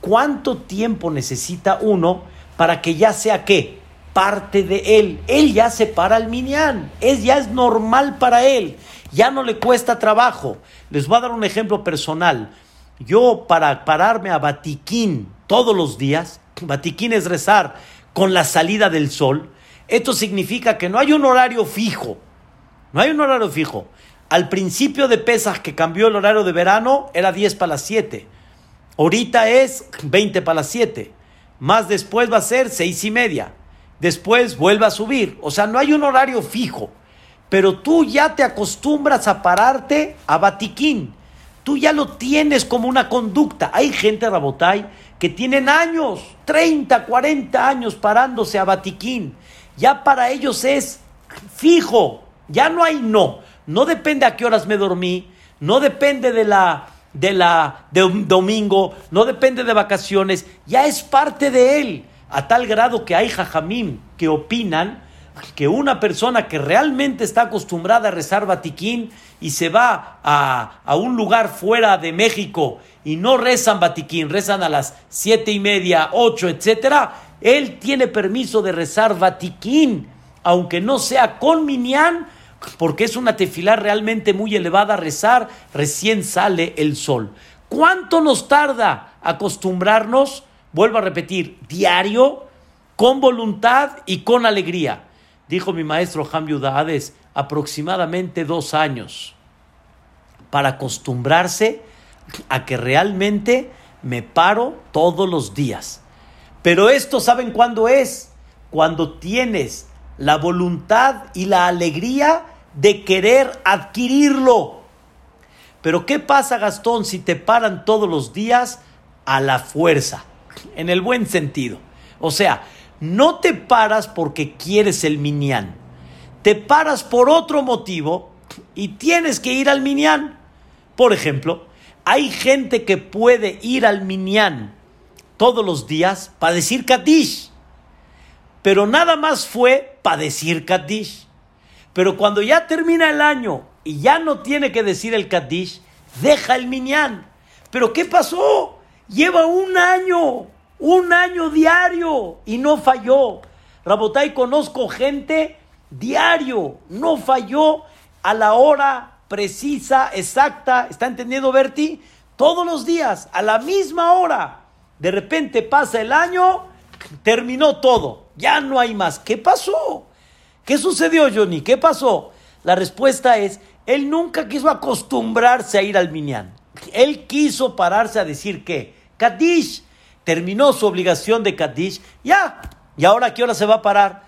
¿Cuánto tiempo necesita uno para que ya sea qué? Parte de él. Él ya se para al minyan. Es, ya es normal para él. Ya no le cuesta trabajo. Les voy a dar un ejemplo personal. Yo para pararme a Batiquín todos los días, Batiquín es rezar con la salida del sol, esto significa que no hay un horario fijo. No hay un horario fijo. Al principio de Pesach que cambió el horario de verano era 10 para las 7. Ahorita es 20 para las 7. Más después va a ser 6 y media. Después vuelve a subir. O sea, no hay un horario fijo. Pero tú ya te acostumbras a pararte a Batiquín. Tú ya lo tienes como una conducta. Hay gente, Rabotay, que tienen años, 30, 40 años parándose a Batiquín. Ya para ellos es fijo. Ya no hay no. No depende a qué horas me dormí. No depende de la de la de un domingo, no depende de vacaciones, ya es parte de él, a tal grado que hay jajamim que opinan que una persona que realmente está acostumbrada a rezar batiquín y se va a, a un lugar fuera de México y no rezan batiquín, rezan a las siete y media, ocho, etcétera, él tiene permiso de rezar batiquín, aunque no sea con minyan, porque es una tefilá realmente muy elevada a rezar, recién sale el sol. ¿Cuánto nos tarda acostumbrarnos? Vuelvo a repetir, diario, con voluntad y con alegría. Dijo mi maestro Ham Yudades, aproximadamente dos años para acostumbrarse a que realmente me paro todos los días. Pero esto, ¿saben cuándo es? Cuando tienes la voluntad y la alegría de querer adquirirlo. Pero ¿qué pasa, Gastón, si te paran todos los días a la fuerza? En el buen sentido. O sea, no te paras porque quieres el minián. Te paras por otro motivo y tienes que ir al minián. Por ejemplo, hay gente que puede ir al minián todos los días para decir Kadish pero nada más fue para decir Kaddish. Pero cuando ya termina el año y ya no tiene que decir el Kaddish, deja el minyan. Pero ¿qué pasó? Lleva un año, un año diario y no falló. Rabotai, conozco gente diario, no falló a la hora precisa, exacta. ¿Está entendiendo, Berti? Todos los días, a la misma hora. De repente pasa el año, terminó todo. Ya no hay más. ¿Qué pasó? ¿Qué sucedió, Johnny? ¿Qué pasó? La respuesta es, él nunca quiso acostumbrarse a ir al Minyan. Él quiso pararse a decir que Kadish terminó su obligación de Kadish. Ya. ¿Y ahora a qué hora se va a parar?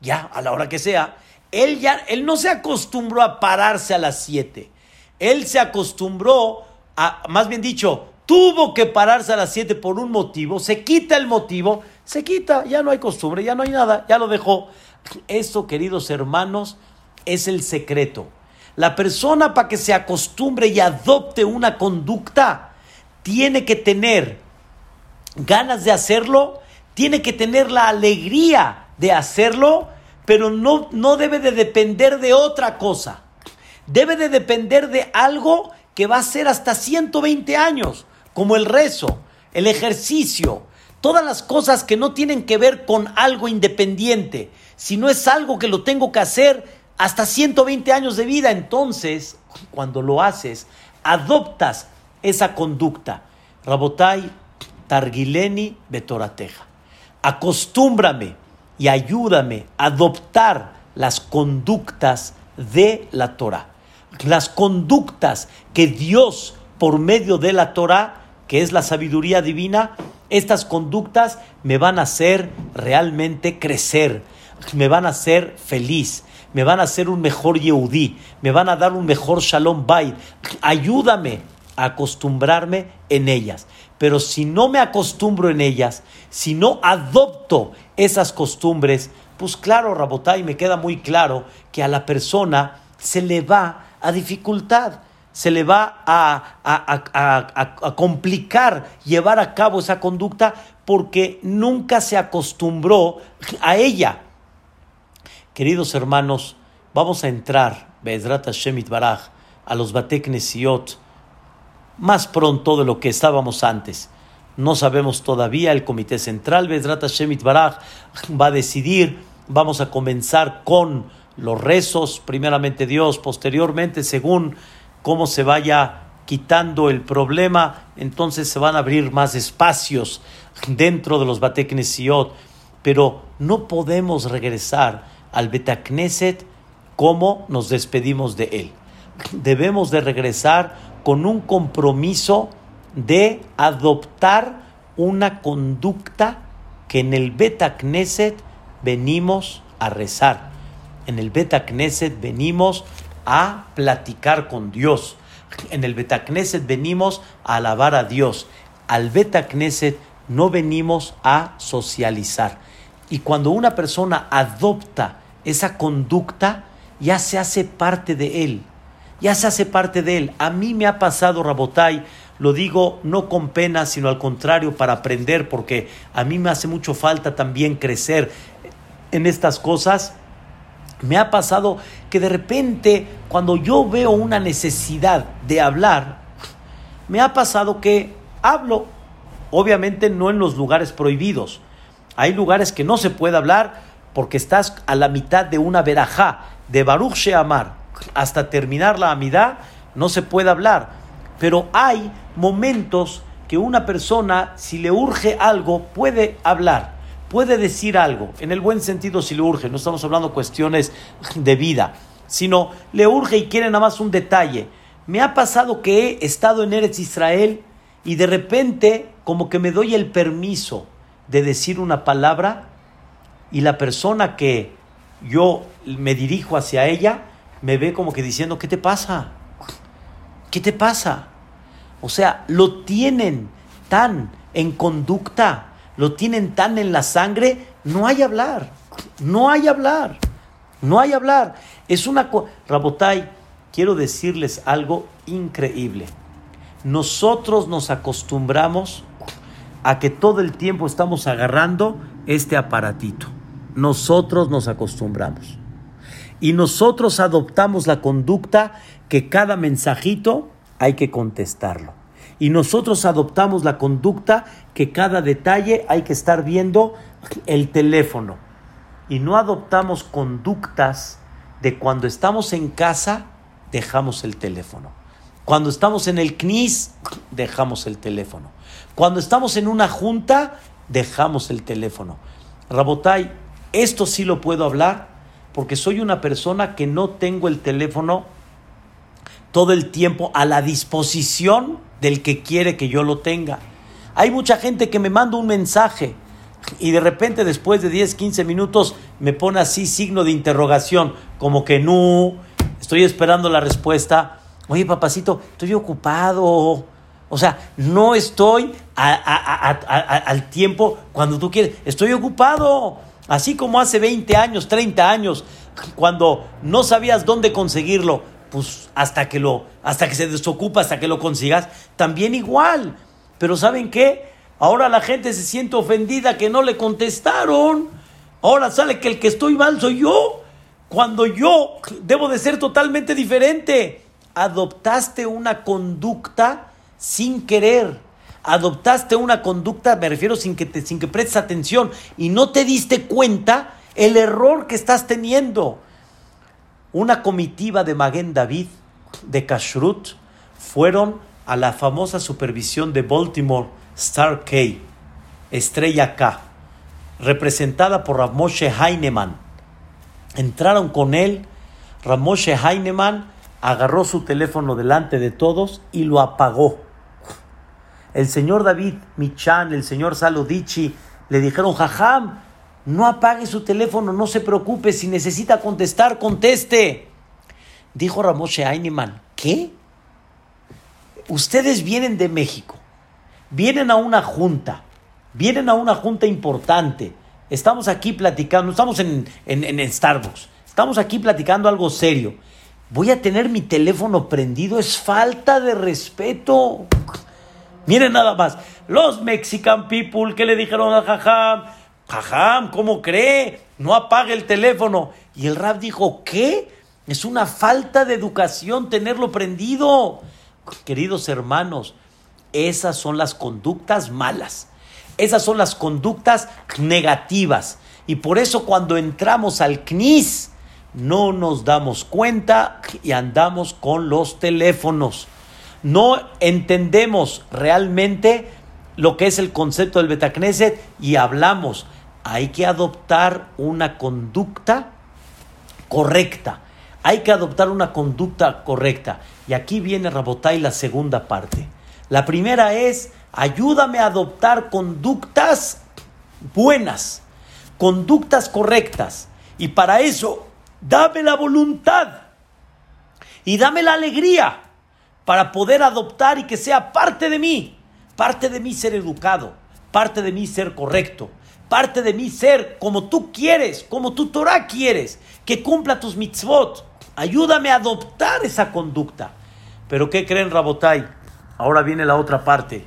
Ya, a la hora que sea. Él ya, él no se acostumbró a pararse a las 7. Él se acostumbró a, más bien dicho, tuvo que pararse a las 7 por un motivo, se quita el motivo, se quita, ya no hay costumbre, ya no hay nada, ya lo dejó. Eso, queridos hermanos, es el secreto. La persona para que se acostumbre y adopte una conducta tiene que tener ganas de hacerlo, tiene que tener la alegría de hacerlo, pero no, no debe de depender de otra cosa. Debe de depender de algo que va a ser hasta 120 años como el rezo, el ejercicio, todas las cosas que no tienen que ver con algo independiente, sino es algo que lo tengo que hacer hasta 120 años de vida. Entonces, cuando lo haces, adoptas esa conducta. Rabotai, Targileni, Betorateja. Acostúmbrame y ayúdame a adoptar las conductas de la Torah. Las conductas que Dios, por medio de la Torah, que es la sabiduría divina, estas conductas me van a hacer realmente crecer, me van a hacer feliz, me van a hacer un mejor Yehudí, me van a dar un mejor Shalom Bay. Ayúdame a acostumbrarme en ellas. Pero si no me acostumbro en ellas, si no adopto esas costumbres, pues claro, Rabotai, me queda muy claro que a la persona se le va a dificultad se le va a, complicar llevar a cabo esa conducta porque nunca se acostumbró a ella. Queridos hermanos, vamos a entrar, Be'ezrat Hashem Baraj, a los Batek Nesiot más pronto de lo que estábamos antes. No sabemos todavía, el Comité Central, Be'ezrat Hashem Baraj, va a decidir, vamos a comenzar con los rezos, primeramente Dios, posteriormente, según cómo se vaya quitando el problema, entonces se van a abrir más espacios dentro de los Bateknesiot, pero no podemos regresar al Betakneset como nos despedimos de él. Debemos de regresar con un compromiso de adoptar una conducta que en el Betakneset venimos a rezar. En el Betakneset venimos a platicar con Dios en el Betacneset venimos a alabar a Dios. Al Betacneset no venimos a socializar. Y cuando una persona adopta esa conducta, ya se hace parte de él. Ya se hace parte de él. A mí me ha pasado, Rabotai, lo digo no con pena, sino al contrario, para aprender, porque a mí me hace mucho falta también crecer en estas cosas me ha pasado que de repente cuando yo veo una necesidad de hablar, me ha pasado que hablo, obviamente no en los lugares prohibidos. Hay lugares que no se puede hablar porque estás a la mitad de una verajá de Baruch Sheamar hasta terminar la amidad, no se puede hablar. Pero hay momentos que una persona, si le urge algo, puede hablar puede decir algo, en el buen sentido si le urge, no estamos hablando cuestiones de vida, sino le urge y quiere nada más un detalle. Me ha pasado que he estado en Eretz Israel y de repente como que me doy el permiso de decir una palabra y la persona que yo me dirijo hacia ella me ve como que diciendo, ¿qué te pasa? ¿Qué te pasa? O sea, lo tienen tan en conducta lo tienen tan en la sangre, no hay hablar, no hay hablar, no hay hablar. Es una... Rabotai, quiero decirles algo increíble. Nosotros nos acostumbramos a que todo el tiempo estamos agarrando este aparatito. Nosotros nos acostumbramos. Y nosotros adoptamos la conducta que cada mensajito hay que contestarlo y nosotros adoptamos la conducta que cada detalle hay que estar viendo el teléfono y no adoptamos conductas de cuando estamos en casa dejamos el teléfono. Cuando estamos en el CNIS dejamos el teléfono. Cuando estamos en una junta dejamos el teléfono. Rabotay, esto sí lo puedo hablar porque soy una persona que no tengo el teléfono todo el tiempo a la disposición del que quiere que yo lo tenga. Hay mucha gente que me manda un mensaje y de repente después de 10, 15 minutos me pone así signo de interrogación, como que no, estoy esperando la respuesta. Oye, papacito, estoy ocupado. O sea, no estoy al tiempo cuando tú quieres. Estoy ocupado. Así como hace 20 años, 30 años, cuando no sabías dónde conseguirlo pues hasta que lo, hasta que se desocupa, hasta que lo consigas, también igual. Pero ¿saben qué? Ahora la gente se siente ofendida que no le contestaron. Ahora sale que el que estoy mal soy yo. Cuando yo debo de ser totalmente diferente. Adoptaste una conducta sin querer. Adoptaste una conducta, me refiero sin que, te, sin que prestes atención y no te diste cuenta el error que estás teniendo una comitiva de Maguen David de Kashrut fueron a la famosa supervisión de Baltimore Star K, Estrella K, representada por Ramoshe Heinemann. Entraron con él, Ramoshe Heinemann agarró su teléfono delante de todos y lo apagó. El señor David Michan, el señor Salodici, le dijeron, Jajam, no apague su teléfono, no se preocupe. Si necesita contestar, conteste. Dijo Ramoshe Heinemann, ¿qué? Ustedes vienen de México, vienen a una junta, vienen a una junta importante. Estamos aquí platicando, estamos en, en Starbucks, estamos aquí platicando algo serio. Voy a tener mi teléfono prendido, es falta de respeto. Miren nada más, los Mexican people que le dijeron a Jajam, Jajam, ¿cómo cree? No apague el teléfono. Y el rab dijo, ¿qué? Es una falta de educación tenerlo prendido. Queridos hermanos, esas son las conductas malas. Esas son las conductas negativas. Y por eso cuando entramos al CNIS no nos damos cuenta y andamos con los teléfonos. No entendemos realmente lo que es el concepto del Betacneset y hablamos. Hay que adoptar una conducta correcta. Hay que adoptar una conducta correcta. Y aquí viene Rabotay la segunda parte. La primera es, ayúdame a adoptar conductas buenas, conductas correctas. Y para eso, dame la voluntad y dame la alegría para poder adoptar y que sea parte de mí. Parte de mí ser educado, parte de mí ser correcto, parte de mí ser como tú quieres, como tu Torah quieres, que cumpla tus mitzvot. Ayúdame a adoptar esa conducta. Pero ¿qué creen, Rabotai? Ahora viene la otra parte.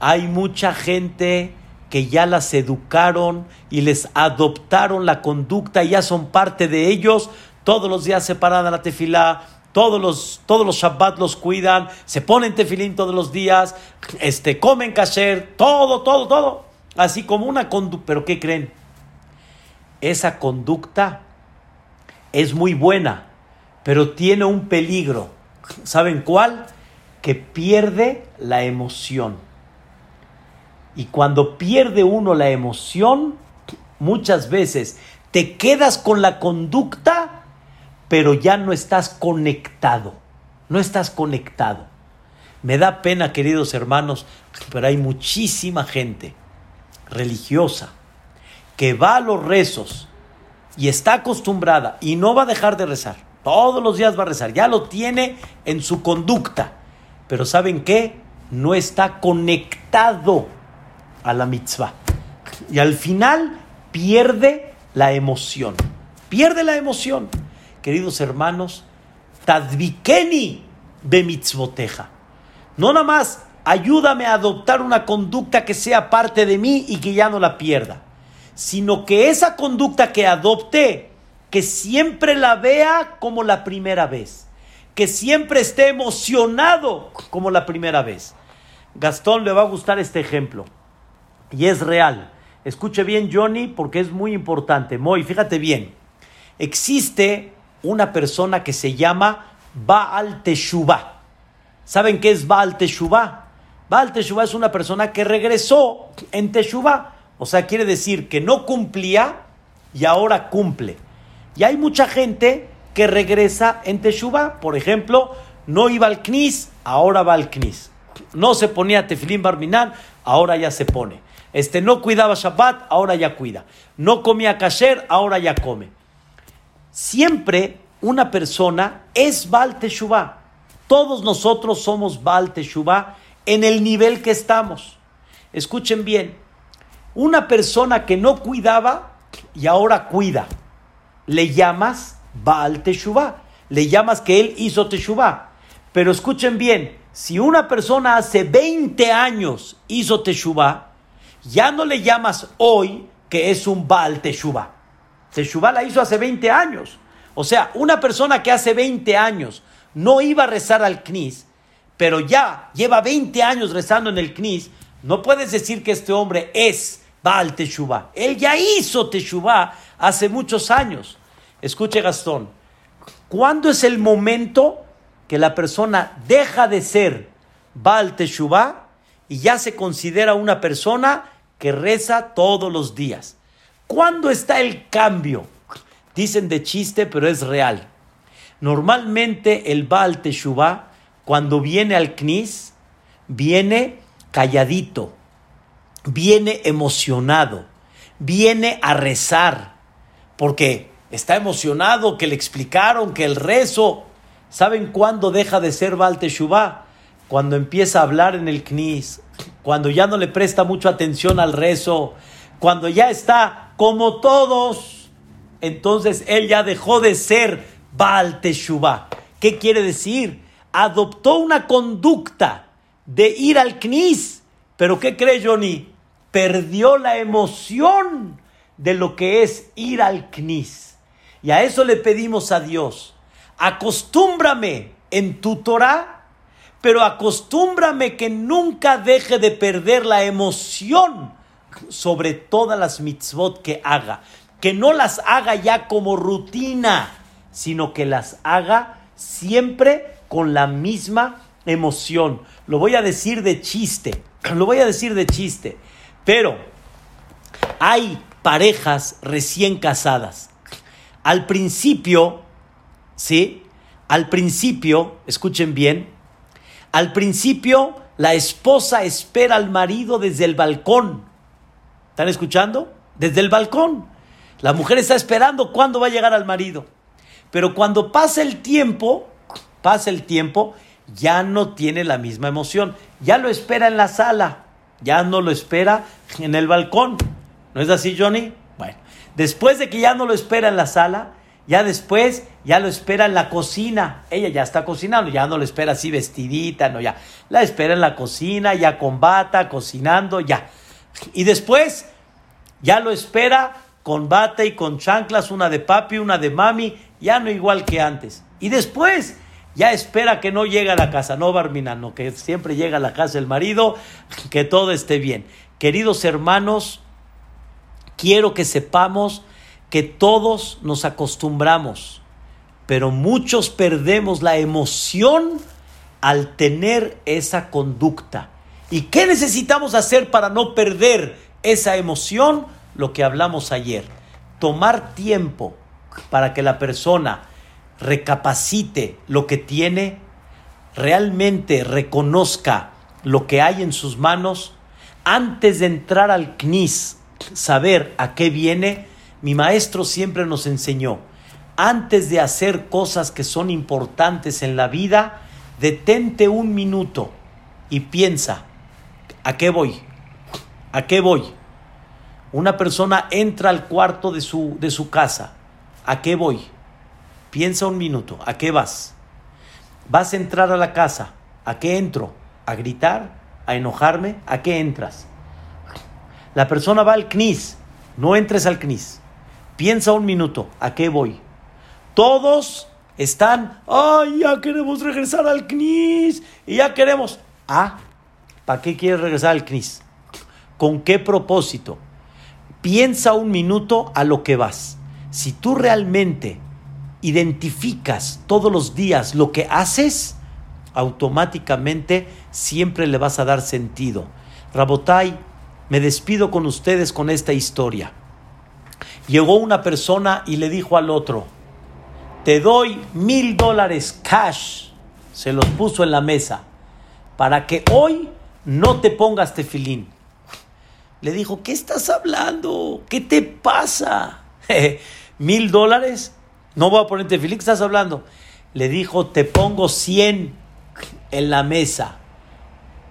Hay mucha gente que ya las educaron y les adoptaron la conducta y ya son parte de ellos. Todos los días se paran a la tefilá, todos los, todos los Shabbat los cuidan, se ponen tefilín todos los días, este, comen kasher, todo, todo, todo. Así como una conducta. ¿Pero qué creen? Esa conducta es muy buena, pero tiene un peligro. ¿Saben cuál? Que pierde la emoción. Y cuando pierde uno la emoción, muchas veces te quedas con la conducta, pero ya no estás conectado. No estás conectado. Me da pena, queridos hermanos, pero hay muchísima gente religiosa que va a los rezos y está acostumbrada y no va a dejar de rezar. Todos los días va a rezar. Ya lo tiene en su conducta. Pero ¿saben qué? No está conectado a la mitzvah. Y al final pierde la emoción. Pierde la emoción. Queridos hermanos, tadvikeni de mitzvoteja. No nada más ayúdame a adoptar una conducta que sea parte de mí y que ya no la pierda, sino que esa conducta que adopte, que siempre la vea como la primera vez, que siempre esté emocionado como la primera vez. Gastón le va a gustar este ejemplo y es real. Escuche bien, Johnny, porque es muy importante. Moy, fíjate bien. Existe una persona que se llama Baal Teshuvah. ¿Saben qué es Baal Teshuvah? Baal Teshuvah es una persona que regresó en Teshuvah. O sea, quiere decir que no cumplía y ahora cumple. Y hay mucha gente que regresa en Teshuvah. Por ejemplo, no iba al Knis, ahora va al Knis. No se ponía tefilín barminán, ahora ya se pone. Este no cuidaba Shabbat, ahora ya cuida. No comía kasher, ahora ya come. Siempre una persona es Baal Teshuvah. Todos nosotros somos Baal Teshuvah en el nivel que estamos. Escuchen bien, una persona que no cuidaba y ahora cuida, le llamas Baal Teshuvah, le llamas que él hizo Teshuvah. Pero escuchen bien, si una persona hace 20 años hizo Teshuvah, ya no le llamas hoy que es un Baal Teshuvah. Teshuvah la hizo hace 20 años. O sea, una persona que hace 20 años no iba a rezar al Knis, pero ya lleva 20 años rezando en el Knis, no puedes decir que este hombre es Baal Teshuvah. Él ya hizo Teshuvah hace muchos años. Escuche Gastón, ¿cuándo es el momento que la persona deja de ser Baal Teshuvah y ya se considera una persona que reza todos los días? ¿Cuándo está el cambio? Dicen de chiste, pero es real. Normalmente el Baal Teshuvah cuando viene al CNIS, viene calladito, viene emocionado, viene a rezar, porque está emocionado que le explicaron que el rezo, ¿saben cuándo deja de ser Baal Teshuvah? Cuando empieza a hablar en el CNIS, cuando ya no le presta mucha atención al rezo, cuando ya está como todos, entonces él ya dejó de ser Baal Teshuvah. ¿Qué quiere decir? Adoptó una conducta de ir al CNIS. Pero ¿qué cree Johnny? Perdió la emoción de lo que es ir al CNIS. Y a eso le pedimos a Dios. Acostúmbrame en tu Torah, pero acostúmbrame que nunca deje de perder la emoción sobre todas las mitzvot que haga. Que no las haga ya como rutina, sino que las haga siempre con la misma emoción. Lo voy a decir de chiste, <clears throat> lo voy a decir de chiste, pero hay parejas recién casadas. Al principio, ¿sí? Al principio, escuchen bien, al principio la esposa espera al marido desde el balcón. ¿Están escuchando? Desde el balcón. La mujer está esperando cuándo va a llegar al marido. Pero cuando pasa el tiempo, pasa el tiempo, ya no tiene la misma emoción. Ya lo espera en la sala, ya no lo espera en el balcón. ¿No es así, Johnny? Bueno, después de que ya no lo espera en la sala, ya después ya lo espera en la cocina. Ella ya está cocinando, ya no lo espera así vestidita, no, ya. La espera en la cocina, ya con bata, cocinando, ya. Y después ya lo espera con bata y con chanclas, una de papi, una de mami, ya no igual que antes. Y después ya espera que no llegue a la casa, no Barmina, no, que siempre llega a la casa el marido, que todo esté bien. Queridos hermanos, quiero que sepamos que todos nos acostumbramos, pero muchos perdemos la emoción al tener esa conducta. ¿Y qué necesitamos hacer para no perder esa emoción? Lo que hablamos ayer, tomar tiempo para que la persona recapacite lo que tiene, realmente reconozca lo que hay en sus manos, antes de entrar al CNIS, saber a qué viene, mi maestro siempre nos enseñó, antes de hacer cosas que son importantes en la vida, detente un minuto y piensa, ¿a qué voy? ¿A qué voy? Una persona entra al cuarto de su, de su casa, ¿a qué voy? Piensa un minuto, ¿a qué vas? ¿Vas a entrar a la casa? ¿A qué entro? ¿A gritar? ¿A enojarme? ¿A qué entras? La persona va al CNIS, no entres al CNIS. Piensa un minuto, ¿a qué voy? Todos están, ay, ya queremos regresar al CNIS y ya queremos. Ah, ¿para qué quieres regresar al CNIS? ¿Con qué propósito? Piensa un minuto a lo que vas. Si tú realmente identificas todos los días lo que haces, automáticamente siempre le vas a dar sentido. Rabotai, me despido con ustedes con esta historia. Llegó una persona y le dijo al otro, te doy mil dólares cash, se los puso en la mesa, para que hoy no te pongas tefilín. Le dijo, ¿qué estás hablando? ¿Qué te pasa? <laughs> ¿Mil dólares? No voy a poner tefilín, ¿qué estás hablando? Le dijo, te pongo cien en la mesa.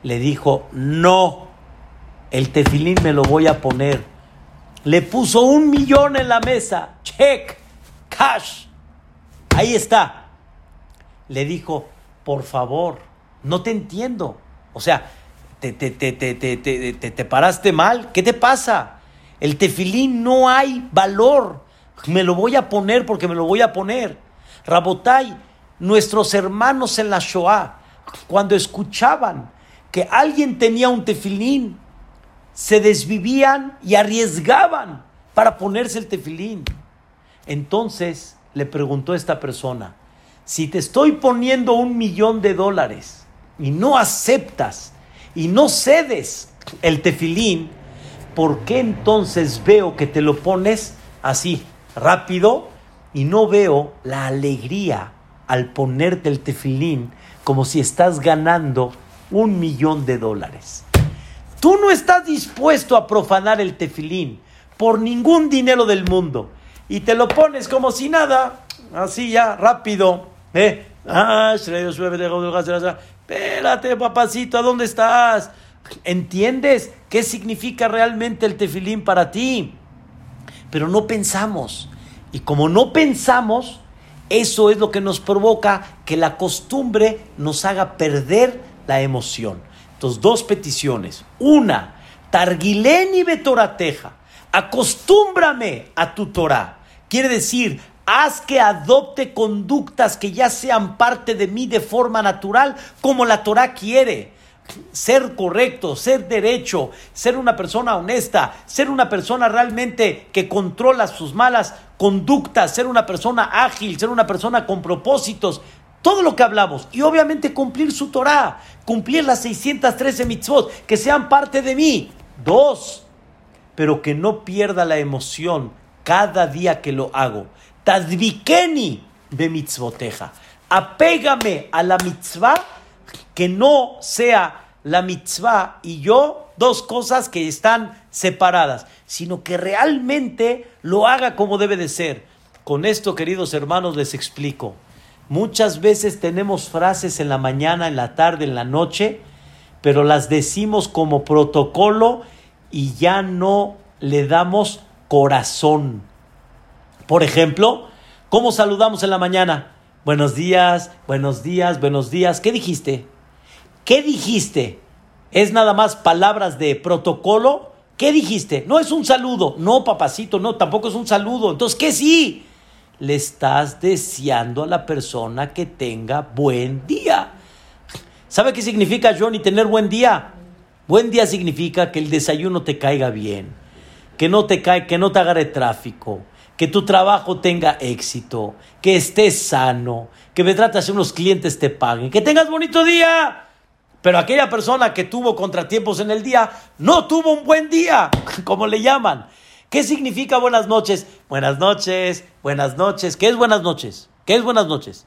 Le dijo, no el tefilín me lo voy a poner. Le puso un millón en la mesa, check, cash. Ahí está. Le dijo, por favor, no te entiendo. O sea, te, te, te, te, paraste mal. ¿Qué te pasa? El tefilín no hay valor. Me lo voy a poner porque me lo voy a poner. Rabotai, nuestros hermanos en la Shoah, cuando escuchaban que alguien tenía un tefilín, se desvivían y arriesgaban para ponerse el tefilín. Entonces le preguntó esta persona, si te estoy poniendo un millón de dólares y no aceptas y no cedes el tefilín, ¿por qué entonces veo que te lo pones así, rápido, y no veo la alegría al ponerte el tefilín como si estás ganando un millón de dólares? Tú no estás dispuesto a profanar el tefilín por ningún dinero del mundo y te lo pones como si nada, así ya, rápido. ¿eh? Espérate, papacito, ¿a dónde estás? ¿Entiendes qué significa realmente el tefilín para ti? Pero no pensamos. Y como no pensamos, eso es lo que nos provoca que la costumbre nos haga perder la emoción. Entonces, dos peticiones. Una, Targileni betorateja, acostúmbrame a tu Torah. Quiere decir, haz que adopte conductas que ya sean parte de mí de forma natural, como la Torah quiere. Ser correcto, ser derecho, ser una persona honesta, ser una persona realmente que controla sus malas conductas, ser una persona ágil, ser una persona con propósitos, todo lo que hablamos. Y obviamente cumplir su Torah, cumplir las 613 mitzvot, que sean parte de mí. Dos, pero que no pierda la emoción cada día que lo hago. Tadvikeni de mitzvoteja. Apégame a la mitzvah que no sea la mitzvah y yo dos cosas que están separadas, sino que realmente lo haga como debe de ser. Con esto, queridos hermanos, les explico. Muchas veces tenemos frases en la mañana, en la tarde, en la noche, pero las decimos como protocolo y ya no le damos corazón. Por ejemplo, ¿cómo saludamos en la mañana? Buenos días, buenos días, buenos días. ¿Qué dijiste? ¿Qué dijiste? ¿Es nada más palabras de protocolo? ¿Qué dijiste? No es un saludo. No, papacito, no, tampoco es un saludo. Entonces, ¿qué sí? Le estás deseando a la persona que tenga buen día. ¿Sabe qué significa, Johnny, tener buen día? Buen día significa que el desayuno te caiga bien, que no te cae, que no te agarre tráfico, que tu trabajo tenga éxito, que estés sano, que me tratas unos clientes te paguen, que tengas bonito día. Pero aquella persona que tuvo contratiempos en el día no tuvo un buen día, <laughs> como le llaman. ¿Qué significa buenas noches? Buenas noches, buenas noches. ¿Qué es buenas noches? ¿Qué es buenas noches?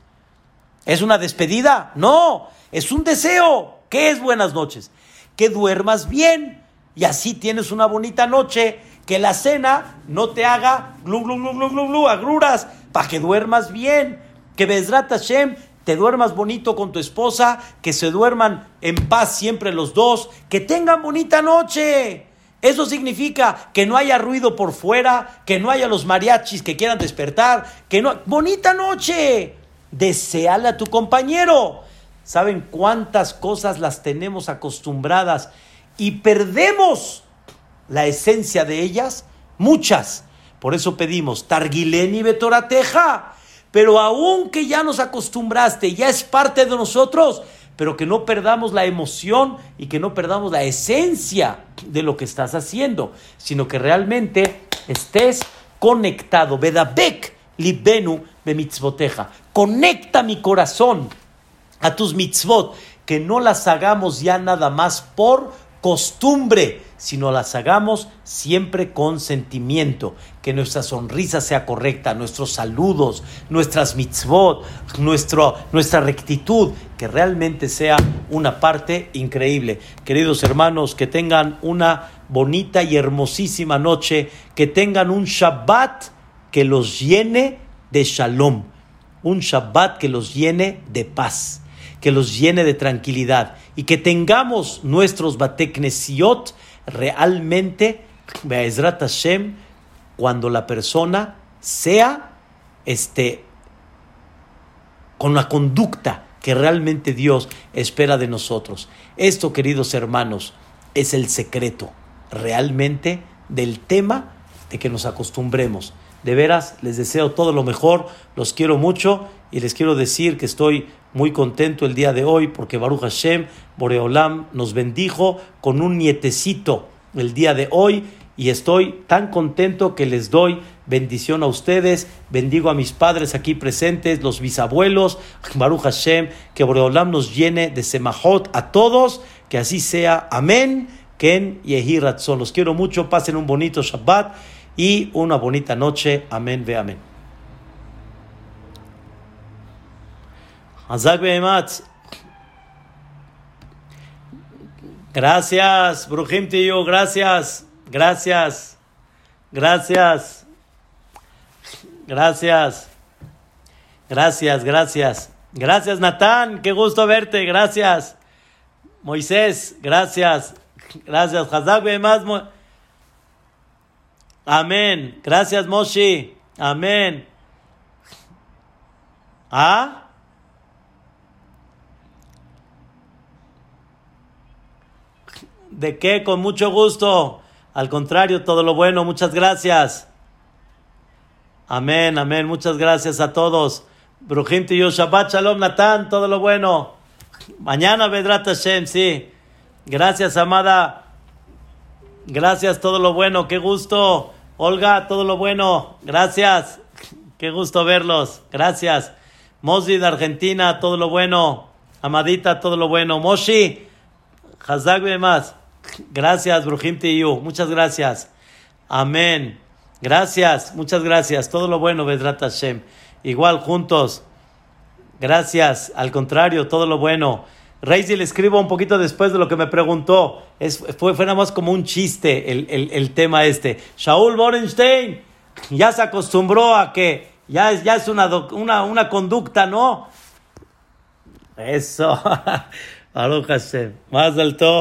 ¿Es una despedida? No, es un deseo. ¿Qué es buenas noches? Que duermas bien y así tienes una bonita noche. Que la cena no te haga glu, glu, glu, glu, glu, agruras para que duermas bien. Que Bezrat Hashem te duermas bonito con tu esposa, que se duerman en paz siempre los dos, que tengan bonita noche. Eso significa que no haya ruido por fuera, que no haya los mariachis que quieran despertar, que no... Bonita noche. Deseale a tu compañero. ¿Saben cuántas cosas las tenemos acostumbradas y perdemos la esencia de ellas? Muchas. Por eso pedimos, Targileni Betorateja pero aunque ya nos acostumbraste, ya es parte de nosotros, pero que no perdamos la emoción y que no perdamos la esencia de lo que estás haciendo, sino que realmente estés conectado. Vedabek libenu de mitzvoteja. Conecta mi corazón a tus mitzvot, que no las hagamos ya nada más por costumbre, sino las hagamos siempre con sentimiento, que nuestra sonrisa sea correcta, nuestros saludos, nuestras mitzvot, nuestro, nuestra rectitud, que realmente sea una parte increíble. Queridos hermanos, que tengan una bonita y hermosísima noche, que tengan un Shabbat que los llene de shalom, un Shabbat que los llene de paz, que los llene de tranquilidad y que tengamos nuestros Bateknesiot realmente, Be'ezrat cuando la persona sea este, con la conducta que realmente Dios espera de nosotros. Esto, queridos hermanos, es el secreto realmente del tema de que nos acostumbremos. De veras, les deseo todo lo mejor, los quiero mucho y les quiero decir que estoy muy contento el día de hoy porque Baruch Hashem, Boreolam, nos bendijo con un nietecito el día de hoy y estoy tan contento que les doy bendición a ustedes, bendigo a mis padres aquí presentes, los bisabuelos, Baruch Hashem, que Boreolam nos llene de semajot a todos, que así sea, amén, Ken Yehi Ratzon. Los quiero mucho, pasen un bonito Shabbat y una bonita noche, amén, ve amén. Gracias, Brujim Tío, gracias, gracias, gracias, gracias, gracias, gracias, gracias, Natán, qué gusto verte, gracias, Moisés, gracias, gracias, Hazak más, amén, gracias, Moshi, amén. ¿Ah? ¿De qué? Con mucho gusto. Al contrario, todo lo bueno. Muchas gracias. Amén, amén. Muchas gracias a todos. Brujim yo Shabbat Shalom Natán, todo lo bueno. Mañana Vedrat Hashem, sí. Gracias, amada. Gracias, todo lo bueno. Qué gusto. Olga, todo lo bueno. Gracias. Qué gusto verlos. Gracias. Mosi de Argentina, todo lo bueno. Amadita, todo lo bueno. Moshi, Hazak más. Gracias, Brujim Tiyu. Muchas gracias. Amén. Gracias, muchas gracias. Todo lo bueno, Vedrat Hashem. Igual juntos. Gracias. Al contrario, todo lo bueno. Reisi le escribo un poquito después de lo que me preguntó. Es, fue, fue nada más como un chiste el, el, el tema este. Shaul Borenstein ya se acostumbró a que ya es, ya es una, una, una conducta, ¿no? Eso. <laughs> Baruch Hashem. Más del todo.